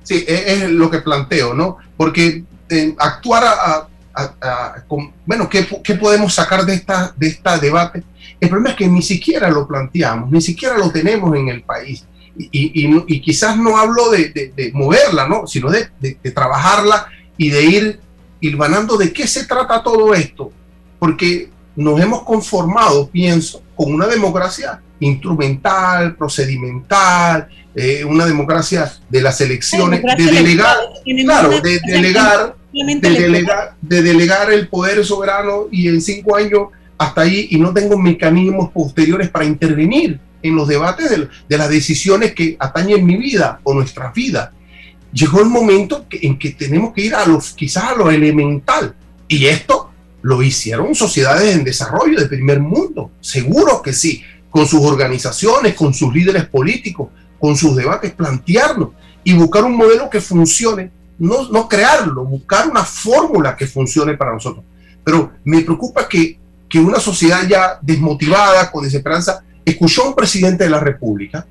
Sí, es, es lo que planteo, ¿no? Porque eh, actuar a, a- a- a- con- bueno, ¿qué, qué podemos sacar de esta, de esta debate? El problema es que ni siquiera lo planteamos, ni siquiera lo tenemos en el país. Y, y- y quizás no hablo de, de- de moverla, ¿no? Sino de, de- de trabajarla y de ir hilvanando de qué se trata todo esto. Porque nos hemos conformado, pienso, con una democracia instrumental, procedimental, eh, una democracia de las elecciones, de democracia delegar, claro, de delegar, de delegar, de delegar el poder soberano y en cinco años hasta ahí y no tengo mecanismos posteriores para intervenir en los debates de, de las decisiones que atañen mi vida o nuestra vida. Llegó el momento que- en que tenemos que ir a los, quizás a lo elemental. Y esto lo hicieron sociedades en desarrollo de primer mundo. Seguro que sí. Con sus organizaciones, con sus líderes políticos, con sus debates, plantearlo y buscar un modelo que funcione. No, no crearlo, buscar una fórmula que funcione para nosotros. Pero me preocupa que, que una sociedad ya desmotivada, con desesperanza, escuchó a un presidente de la República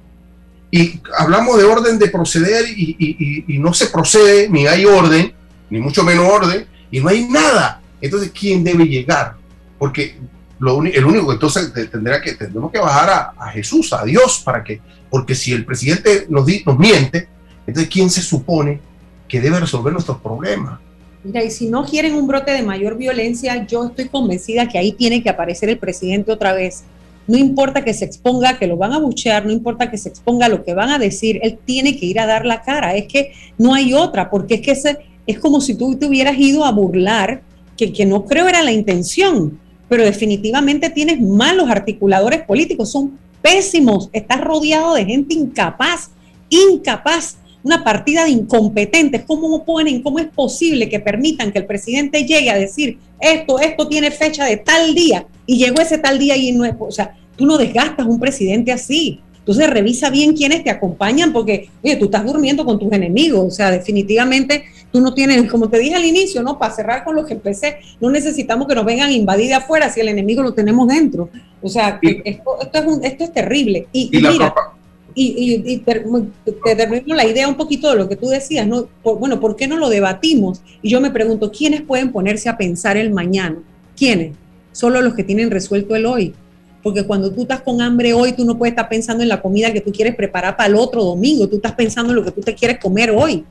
y hablamos de orden de proceder y, y- y- no se procede, ni hay orden, ni mucho menos orden, y no hay nada. Entonces, ¿quién debe llegar? Porque lo el único entonces te- tendrá que, tendremos que bajar a, a Jesús, a Dios, para que, porque si el presidente nos, di- nos miente, entonces, ¿quién se supone que debe resolver nuestros problemas? Mira, y si no quieren un brote de mayor violencia, yo estoy convencida que ahí tiene que aparecer el presidente otra vez. No importa que se exponga, que lo van a buchear, no importa que se exponga lo que van a decir, él tiene que ir a dar la cara. Es que no hay otra, porque es que ese, es como si tú te hubieras ido a burlar, que, que no creo era la intención, pero definitivamente tienes malos articuladores políticos, son pésimos, estás rodeado de gente incapaz, incapaz una partida de incompetentes. ¿Cómo ponen, cómo es posible que permitan que el presidente llegue a decir esto, esto tiene fecha de tal día y llegó ese tal día y no es, o sea, tú no desgastas un presidente así. Entonces revisa bien quiénes te acompañan porque, oye, tú estás durmiendo con tus enemigos, o sea, definitivamente tú no tienes, como te dije al inicio, ¿no? Para cerrar con lo que empecé, no necesitamos que nos vengan invadir de afuera si el enemigo lo tenemos dentro. O sea, esto, esto, es, un- esto es terrible. Y, Y y la mira, y, te termino la idea un poquito de lo que tú decías, bueno, ¿por qué no lo debatimos? Y yo me pregunto, ¿quiénes pueden ponerse a pensar el mañana? ¿Quiénes? Solo los que tienen resuelto el hoy. Porque cuando tú estás con hambre hoy, tú no puedes estar pensando en la comida que tú quieres preparar para el otro domingo, tú estás pensando en lo que tú te quieres comer hoy.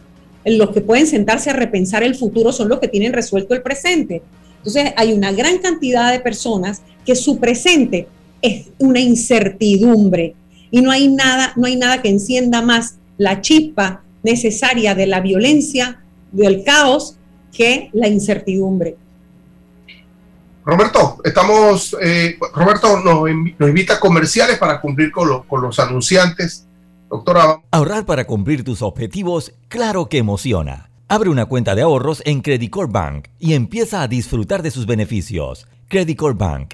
Los que pueden sentarse a repensar el futuro son los que tienen resuelto el presente. Entonces, hay una gran cantidad de personas que su presente es una incertidumbre y no hay nada, no hay nada que encienda más la chispa necesaria de la violencia, del caos, que la incertidumbre. Roberto, estamos, eh, Roberto nos, invita a comerciales para cumplir con, con los anunciantes. Doctora. Ahorrar para cumplir tus objetivos, claro que emociona. Abre una cuenta de ahorros en Credit Bank y empieza a disfrutar de sus beneficios. Credit Bank,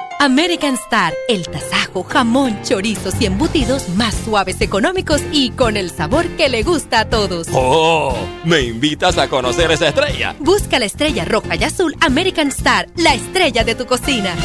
American Star, el tasajo, jamón, chorizos y embutidos más suaves, económicos y con el sabor que le gusta a todos. ¡Oh! ¿Me invitas a conocer esa estrella? Busca la estrella roja y azul American Star, la estrella de tu cocina.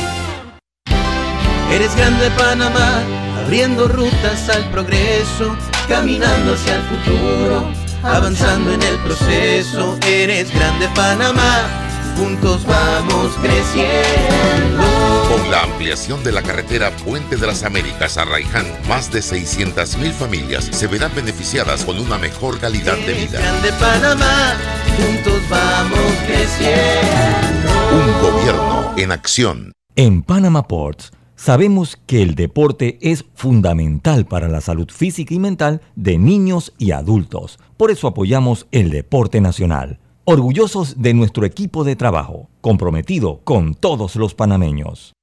Eres grande Panamá, abriendo rutas al progreso, caminando hacia el futuro, avanzando en el proceso. Eres grande Panamá juntos vamos creciendo. Con la ampliación de la carretera Puente de las Américas a Raiján, más de 600.000 familias se verán beneficiadas con una mejor calidad de vida. De Panamá, juntos vamos creciendo. Un gobierno en acción. En Panama Ports sabemos que el deporte es fundamental para la salud física y mental de niños y adultos. Por eso apoyamos el deporte nacional orgullosos de nuestro equipo de trabajo, comprometido con todos los panameños.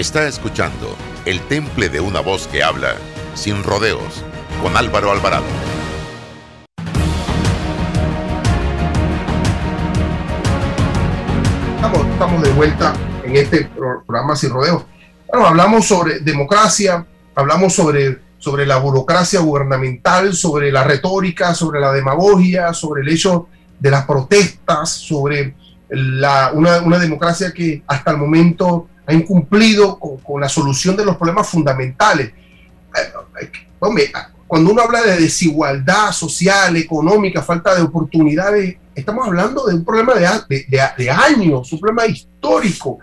Está escuchando El Temple de una voz que habla, sin rodeos, con Álvaro Alvarado. Estamos, estamos de vuelta en este programa sin rodeos. Bueno, hablamos sobre democracia, hablamos sobre, sobre la burocracia gubernamental, sobre la retórica, sobre la demagogia, sobre el hecho de las protestas, sobre una democracia que hasta el momento ha incumplido con, la solución de los problemas fundamentales. Eh, hombre, cuando uno habla de desigualdad social, económica, falta de oportunidades, estamos hablando de un problema de, años, un problema histórico.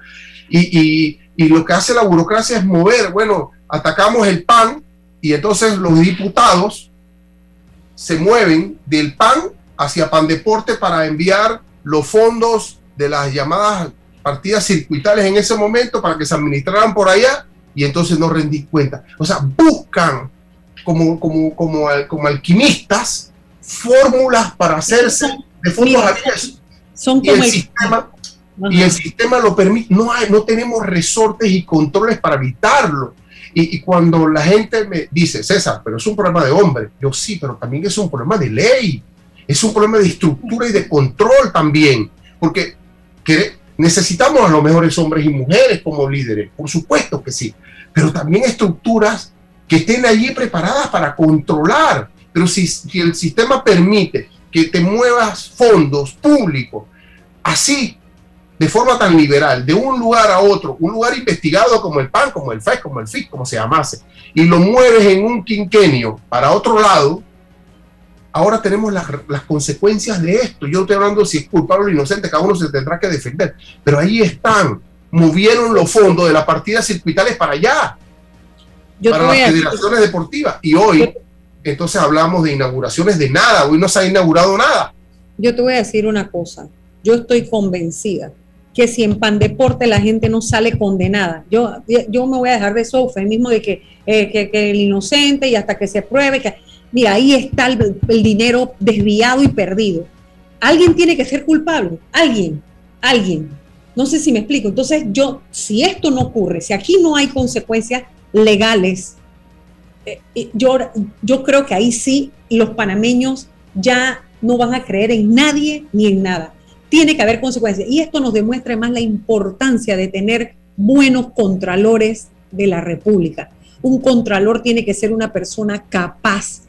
Y, y, lo que hace la burocracia es mover, bueno, atacamos el PAN y entonces los diputados se mueven del PAN hacia PAN Deporte para enviar los fondos de las llamadas partidas circuitales en ese momento para que se administraran por allá y entonces no rendí cuenta. O sea, buscan como, como, como, como alquimistas fórmulas para hacerse de fondos abiertos. Son y, el sistema, y el sistema lo permite. No, hay, no tenemos resortes y controles para evitarlo. Y, y, cuando la gente me dice, César, pero es un problema de hombre, yo sí, pero también es un problema de ley, es un problema de estructura y de control también, porque Necesitamos a los mejores hombres y mujeres como líderes, por supuesto que sí, pero también estructuras que estén allí preparadas para controlar. Pero si, el sistema permite que te muevas fondos públicos así, de forma tan liberal, de un lugar a otro, un lugar investigado como el PAN, como el FES, como el FIC, como se llamase, y lo mueves en un quinquenio para otro lado, ahora tenemos las, consecuencias de esto. Yo estoy hablando si es culpable o inocente, cada uno se tendrá que defender. Pero ahí están, movieron los fondos de las partidas circuitales para allá, para las federaciones deportivas. Y hoy, entonces hablamos de inauguraciones de nada, hoy no se ha inaugurado nada. Yo te voy a decir una cosa, yo estoy convencida que si en Pandeporte la gente no sale condenada, yo, yo me voy a dejar de eso mismo de que, eh, que, que el inocente y hasta que se pruebe que mira, ahí está el, dinero desviado y perdido. Alguien tiene que ser culpable, alguien, alguien. No sé si me explico. Entonces yo, si esto no ocurre, si aquí no hay consecuencias legales, eh, yo, yo creo que ahí sí los panameños ya no van a creer en nadie ni en nada. Tiene que haber consecuencias. Y esto nos demuestra más la importancia de tener buenos contralores de la República. Un contralor tiene que ser una persona capaz,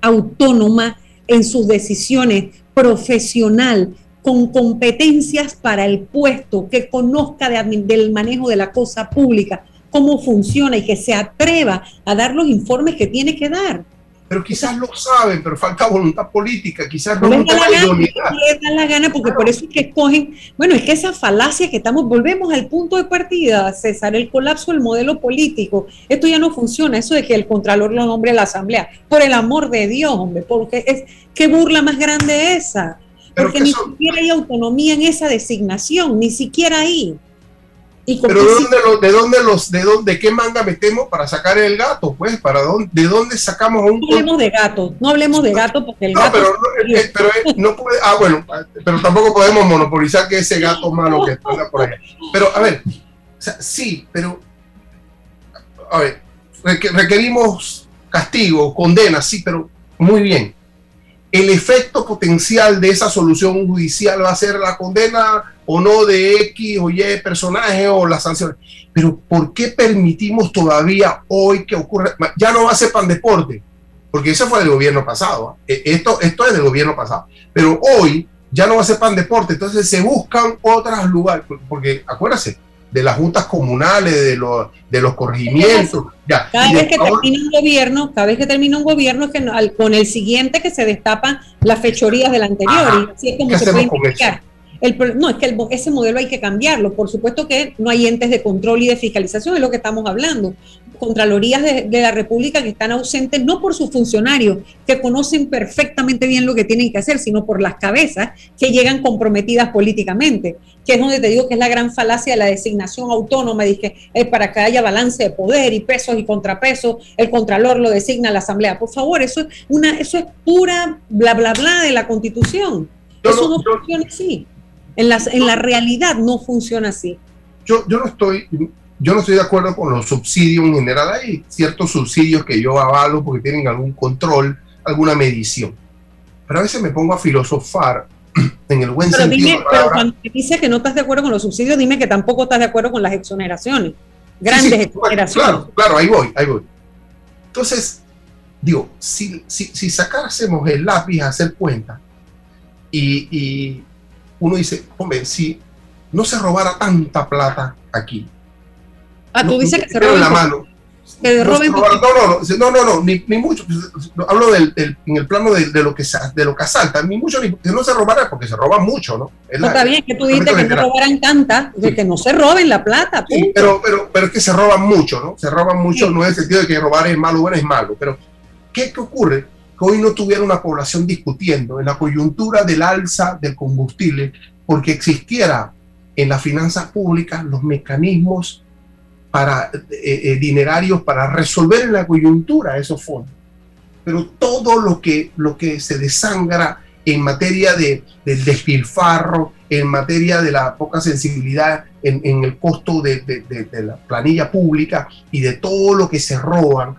autónoma en sus decisiones, profesional, con competencias para el puesto, que conozca del manejo de la cosa pública, cómo funciona y que se atreva a dar los informes que tiene que dar pero quizás lo saben, pero falta voluntad política, quizás no, les da la gana, les da la gana porque por eso es que escogen, bueno, es que esa falacia que estamos, volvemos al punto de partida, César, el colapso del modelo político, esto ya no funciona, eso de que el Contralor lo nombre a la Asamblea, por el amor de Dios, hombre, porque es, qué burla más grande esa, porque ni siquiera hay autonomía en esa designación, ni siquiera ahí. Pero ¿de dónde, de dónde los, de dónde, qué manga metemos para sacar el gato? Pues, ¿para dónde, de dónde sacamos un? No hablemos de gato, no hablemos de gato porque el gato. Pero, no, eh, pero eh, no puede, ah, bueno, pero tampoco podemos monopolizar que ese gato malo que está por ahí. Pero, a ver, sí, pero, a ver, requerimos castigo, condena, sí, pero muy bien. El efecto potencial de esa solución judicial va a ser la condena o no de X o Y personaje o las sanciones. Pero ¿por qué permitimos todavía hoy que ocurra? Ya no va a ser pan deporte, porque eso fue del gobierno pasado. ¿ah? E, esto, esto es del gobierno pasado. Pero hoy ya no va a ser pan deporte, entonces se buscan otros lugares, porque acuérdense, de las juntas comunales, de los, de los corregimientos. Ya. Cada vez que termina un gobierno, cada vez que termina un gobierno es que con el siguiente que se destapan las fechorías del anterior. y así es como se puede no, es que ese modelo hay que cambiarlo. Por supuesto que no hay entes de control y de fiscalización, es lo que estamos hablando. Contralorías de, la República que están ausentes no por sus funcionarios, que conocen perfectamente bien lo que tienen que hacer, sino por las cabezas que llegan comprometidas políticamente, que es donde te digo que es la gran falacia de la designación autónoma, dije, es para que haya balance de poder y pesos y contrapesos, el contralor lo designa la Asamblea. Por favor, eso es, una, eso es pura bla, bla, bla de la Constitución. eso no funciona así. En, las, en la realidad no funciona así. Yo, yo, no estoy, yo no estoy de acuerdo con los subsidios en general. Hay ciertos subsidios que yo avalo porque tienen algún control, alguna medición. Pero a veces me pongo a filosofar [clears throat] en el buen sentido. Dime, pero cuando dice que no estás de acuerdo con los subsidios, dime que tampoco estás de acuerdo con las exoneraciones. Grandes exoneraciones. Claro, claro, ahí voy, ahí voy. Entonces, digo, si, si, si sacásemos el lápiz a hacer cuenta y, uno dice, hombre, si no se robara tanta plata aquí. Ah, tú dices que se roban la mano. Que roben no, no, no, no, no, ni, ni mucho. Hablo del, en el plano de, de, lo que de lo que asaltan, ni mucho, ni que no se robara, porque se roban mucho, ¿no? no está bien que tú dices que no robaran tanta, de que no se roben la plata. Sí, pero, pero, pero es que se roban mucho, ¿no? Se roban mucho, no en el sentido de que robar es malo, bueno, es malo, pero ¿qué, qué ocurre? que hoy no tuviera una población discutiendo en la coyuntura del alza del combustible, porque existiera en las finanzas públicas los mecanismos para eh, eh, dinerarios para resolver en la coyuntura esos fondos. Pero todo lo que, lo que se desangra en materia de, del despilfarro, en materia de la poca sensibilidad en, en el costo de, de, de, la planilla pública y de todo lo que se roban,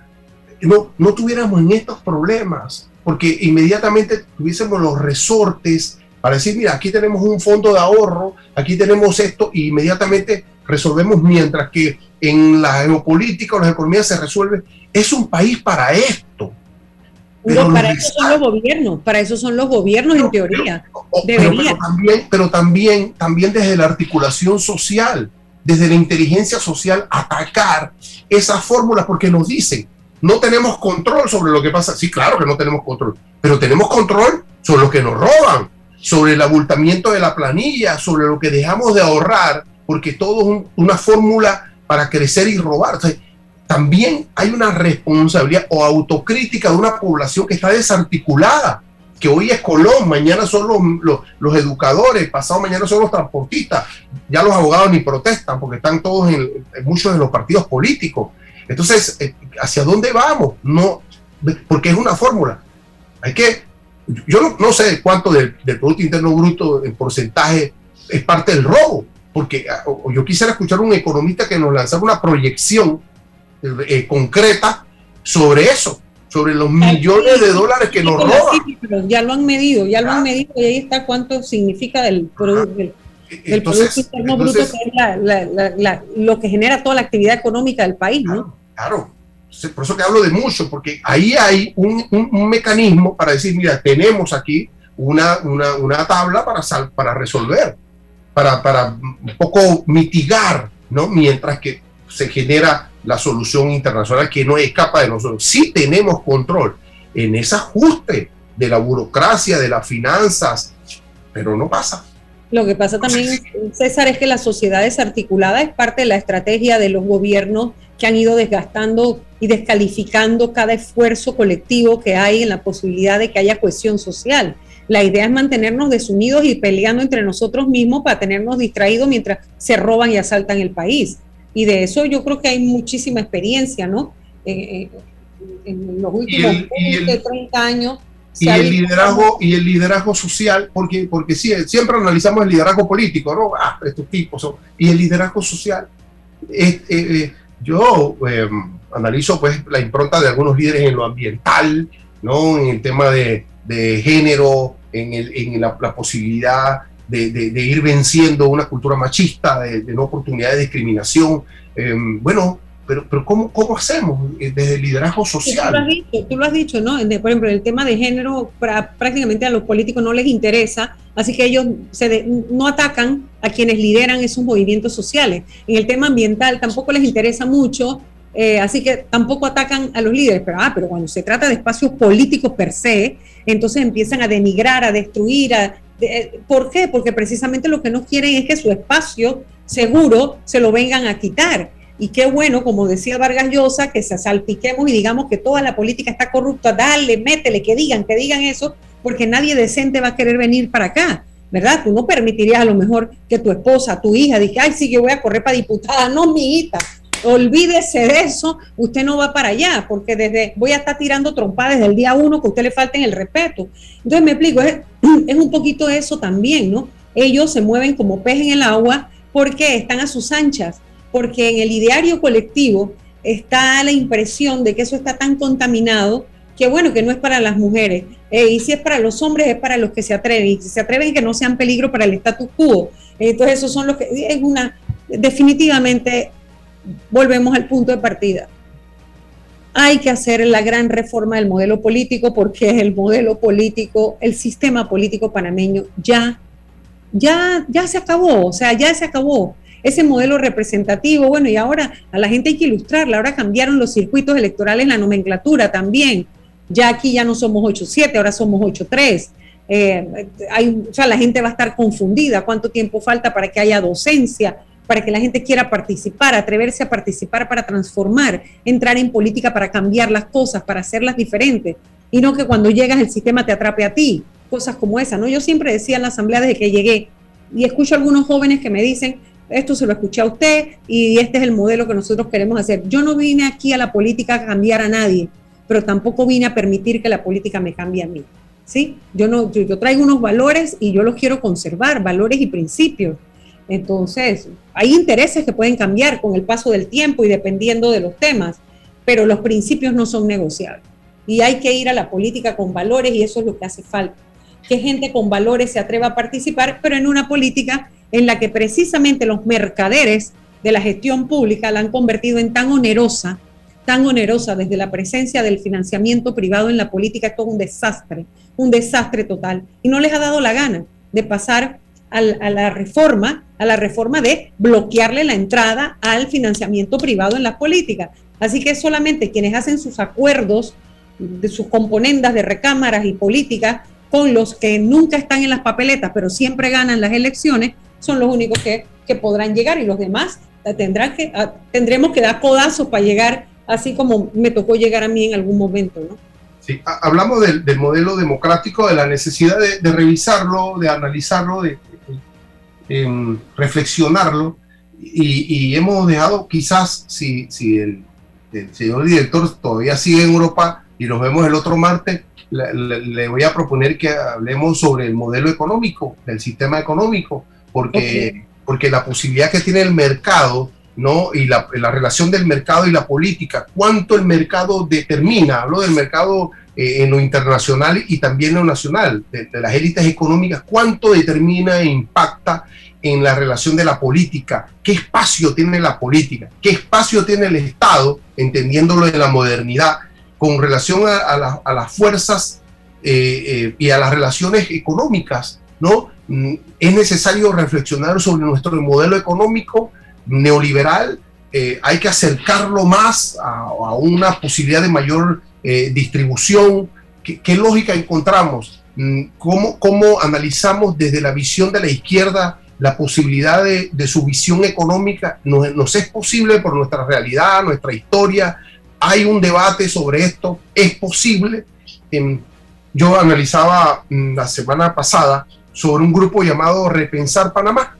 no, no tuviéramos en estos problemas, porque inmediatamente tuviésemos los resortes para decir, mira, aquí tenemos un fondo de ahorro, aquí tenemos esto, y inmediatamente resolvemos, mientras que en la geopolítica o las economías se resuelve, es un país para esto. Pero para eso son los gobiernos, para eso son los gobiernos en teoría. Pero, pero, también, pero también, también desde la articulación social, desde la inteligencia social, atacar esas fórmulas porque nos dicen, no tenemos control sobre lo que pasa. Sí, claro que no tenemos control, pero tenemos control sobre lo que nos roban, sobre el abultamiento de la planilla, sobre lo que dejamos de ahorrar, porque todo es una fórmula para crecer y robar. también hay una responsabilidad o autocrítica de una población que está desarticulada, que hoy es Colón, mañana son los, los, educadores, pasado mañana son los transportistas, ya los abogados ni protestan porque están todos en muchos de los partidos políticos. Entonces, eh, ¿hacia dónde vamos? No, porque es una fórmula. Hay que, yo no, sé cuánto del, Producto Interno Bruto en porcentaje es parte del robo, porque ah, yo quisiera escuchar a un economista que nos lanzara una proyección eh, concreta sobre eso, sobre los millones de dólares que nos roban. ya lo han medido, ya lo han medido y ahí está cuánto significa del producto. Producto Interno Bruto, que es la, la, la, lo que genera toda la actividad económica del país, ¿no? Claro, por eso que hablo de mucho, porque ahí hay un, un, un mecanismo para decir, mira, tenemos aquí una, una, una tabla para, sal, para resolver, para, para un poco mitigar, ¿no? Mientras que se genera la solución internacional que no escapa de nosotros. Sí tenemos control en ese ajuste de la burocracia, de las finanzas, pero no pasa. Lo que pasa también, César, es que la sociedad desarticulada es parte de la estrategia de los gobiernos que han ido desgastando y descalificando cada esfuerzo colectivo que hay en la posibilidad de que haya cohesión social. La idea es mantenernos desunidos y peleando entre nosotros mismos para tenernos distraídos mientras se roban y asaltan el país. Y de eso yo creo que hay muchísima experiencia, ¿no? Eh, en los últimos y el, 20, 30 años. Y el, liderazgo, y el liderazgo social, porque, porque sí, siempre analizamos el liderazgo político, ¿no? Ah, estos tipos son. Y el liderazgo social. Eh, eh, yo em, analizo pues la impronta de algunos líderes en lo ambiental, ¿no? En el tema de, de género, en, el, en la, la, posibilidad de, de, de, ir venciendo una cultura machista, de, no oportunidad de discriminación. Eh, bueno, pero, pero ¿cómo, ¿cómo hacemos eh, desde el liderazgo social? Tú lo has dicho, tú lo has dicho ¿no? por ejemplo, el tema de género pra, prácticamente a los políticos no les interesa, así que ellos se de, no atacan a quienes lideran esos movimientos sociales. En el tema ambiental tampoco les interesa mucho, eh, así que tampoco atacan a los líderes, pero, ah, pero cuando se trata de espacios políticos per se, entonces empiezan a denigrar, a destruir. A, de, ¿Por qué? Porque precisamente lo que no quieren es que su espacio seguro se lo vengan a quitar. Y qué bueno, como decía Vargas Llosa, que se salpiquemos y digamos que toda la política está corrupta, dale, métele, que digan, que digan eso, porque nadie decente va a querer venir para acá. ¿Verdad? Tú no permitirías a lo mejor que tu esposa, tu hija, diga, ay, sí, yo voy a correr para diputada. No, mi hija, olvídese de eso, usted no va para allá, porque desde voy a estar tirando trompas desde el día uno que a usted le falten el respeto. Entonces me explico, es, [clears throat] un poquito eso también, ¿no? Ellos se mueven como pez en el agua porque están a sus anchas, porque en el ideario colectivo está la impresión de que eso está tan contaminado que bueno, que no es para las mujeres. Y si es para los hombres, es para los que se atreven. Y si se atreven, que no sean peligro para el status quo. Entonces, esos son los que. Es una. Definitivamente volvemos al punto de partida. Hay que hacer la gran reforma del modelo político porque el modelo político, el sistema político panameño ya, ya, ya se acabó, o sea, ya se acabó. Ese modelo representativo, bueno, y ahora a la gente hay que ilustrarla, ahora cambiaron los circuitos electorales, la nomenclatura también. Ya aquí ya no somos 8-7, ahora somos 8-3. Eh, hay, o sea, la gente va a estar confundida. ¿Cuánto tiempo falta para que haya docencia? Para que la gente quiera participar, atreverse a participar para transformar, entrar en política para cambiar las cosas, para hacerlas diferentes, y no que cuando llegas el sistema te atrape a ti, cosas como esa, ¿no? Yo siempre decía en la asamblea desde que llegué, y escucho a algunos jóvenes que me dicen, esto se lo escuché a usted y este es el modelo que nosotros queremos hacer. Yo no vine aquí a la política a cambiar a nadie, pero tampoco vine a permitir que la política me cambie a mí. ¿sí? Yo, no, yo, yo traigo unos valores y yo los quiero conservar, valores y principios entonces, hay intereses que pueden cambiar con el paso del tiempo y dependiendo de los temas, pero los principios no son negociables. Y hay que ir a la política con valores y eso es lo que hace falta. Que gente con valores se atreva a participar, pero en una política en la que precisamente los mercaderes de la gestión pública la han convertido en tan onerosa, tan onerosa desde la presencia del financiamiento privado en la política, es todo un desastre, un desastre total. Y no les ha dado la gana de pasar a la reforma, a la reforma de bloquearle la entrada al financiamiento privado en las políticas. Así que solamente quienes hacen sus acuerdos de sus componendas de recámaras y políticas con los que nunca están en las papeletas, pero siempre ganan las elecciones, son los únicos que, que podrán llegar y los demás tendrán que, tendremos que dar codazos para llegar así como me tocó llegar a mí en algún momento, ¿no? Sí, hablamos del, del, modelo democrático, de la necesidad de, de revisarlo, de analizarlo, de, eh, reflexionarlo y, y, hemos dejado quizás, si, si el, el, señor director todavía sigue en Europa y nos vemos el otro martes, le, le, le, voy a proponer que hablemos sobre el modelo económico, del sistema económico, porque, okay. porque la posibilidad que tiene el mercado ¿no? Y la, la, relación del mercado y la política, cuánto el mercado determina, hablo del mercado eh, en lo internacional y también en lo nacional, de, de las élites económicas, cuánto determina e impacta en la relación de la política, qué espacio tiene la política, qué espacio tiene el Estado, entendiéndolo de la modernidad, con relación a, a la- a las fuerzas eh, eh, y a las relaciones económicas, ¿no? Mm, Es necesario reflexionar sobre nuestro modelo económico neoliberal, eh, hay que acercarlo más a, a una posibilidad de mayor eh, distribución. ¿Qué, lógica encontramos? Mm, ¿Cómo, ¿Cómo analizamos desde la visión de la izquierda la posibilidad de, su visión económica? ¿Nos, nos es posible por nuestra realidad, nuestra historia? ¿Hay un debate sobre esto? ¿Es posible? Em, yo analizaba mm, la semana pasada sobre un grupo llamado Repensar Panamá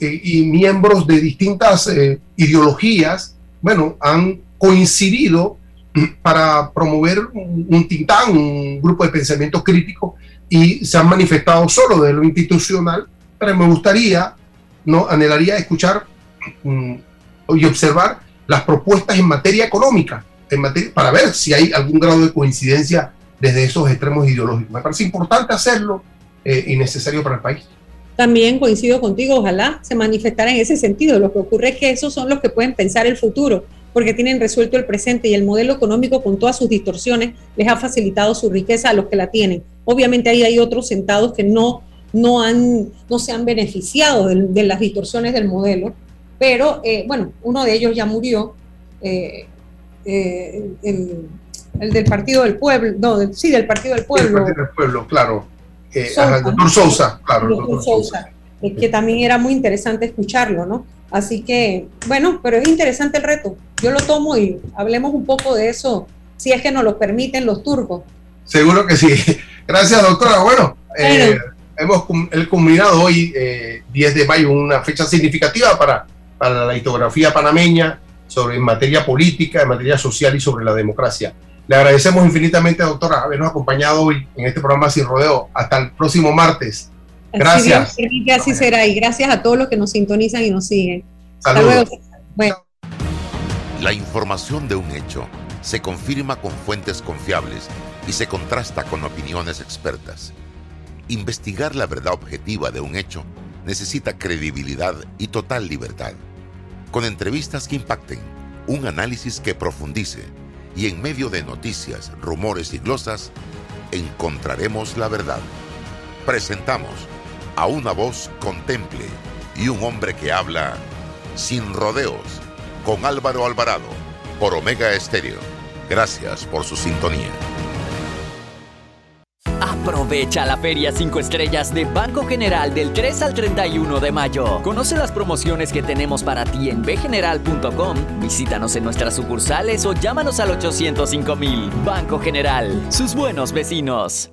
eh, y miembros de distintas eh, ideologías, bueno, han coincidido para promover un, un think tank, un grupo de pensamiento crítico y se han manifestado solo de lo institucional, pero me gustaría, no anhelaría escuchar mm, y observar las propuestas en materia económica, en materia, para ver si hay algún grado de coincidencia desde esos extremos ideológicos. Me parece importante hacerlo eh, y necesario para el país. También coincido contigo, ojalá se manifestara en ese sentido. Lo que ocurre es que esos son los que pueden pensar el futuro, porque tienen resuelto el presente y el modelo económico con todas sus distorsiones les ha facilitado su riqueza a los que la tienen. Obviamente ahí hay otros sentados que no, no, han, no se han beneficiado de, de las distorsiones del modelo, pero eh, bueno, uno de ellos ya murió, eh, eh, el, el del Partido del Pueblo, no, del- sí, del Partido del Pueblo. El Partido del Pueblo, claro. Sousa, el doctor Sousa, claro. el Doctor Sousa. Sousa, que también era muy interesante escucharlo, ¿no? Así que, bueno, pero es interesante el reto. Yo lo tomo y hablemos un poco de eso, si es que nos lo permiten los turcos. Seguro que sí. [laughs] Gracias, doctora. Bueno, eh, hemos el culminado hoy, eh, 10 de mayo, una fecha significativa para, para la historiografía panameña sobre en materia política, en materia social y sobre la democracia. Le agradecemos infinitamente, doctora, habernos acompañado hoy en este programa Sin Rodeo. Hasta el próximo martes. Si Gracias. Dios permite, así será. Y gracias a todos los que nos sintonizan y nos siguen. Hasta Saludos. luego. Bueno. La información de un hecho se confirma con fuentes confiables y se contrasta con opiniones expertas. Investigar la verdad objetiva de un hecho necesita credibilidad y total libertad. Con entrevistas que impacten, un análisis que profundice y en medio de noticias, rumores y glosas, encontraremos la verdad. Presentamos a una voz contemple y un hombre que habla sin rodeos con Álvaro Alvarado por Omega Estéreo. Gracias por su sintonía. Aprovecha la Feria 5 Estrellas de Banco General del 3 al 31 de mayo. Conoce las promociones que tenemos para ti en bgeneral.com. Visítanos en nuestras sucursales o llámanos al 805 mil. Banco General, sus buenos vecinos.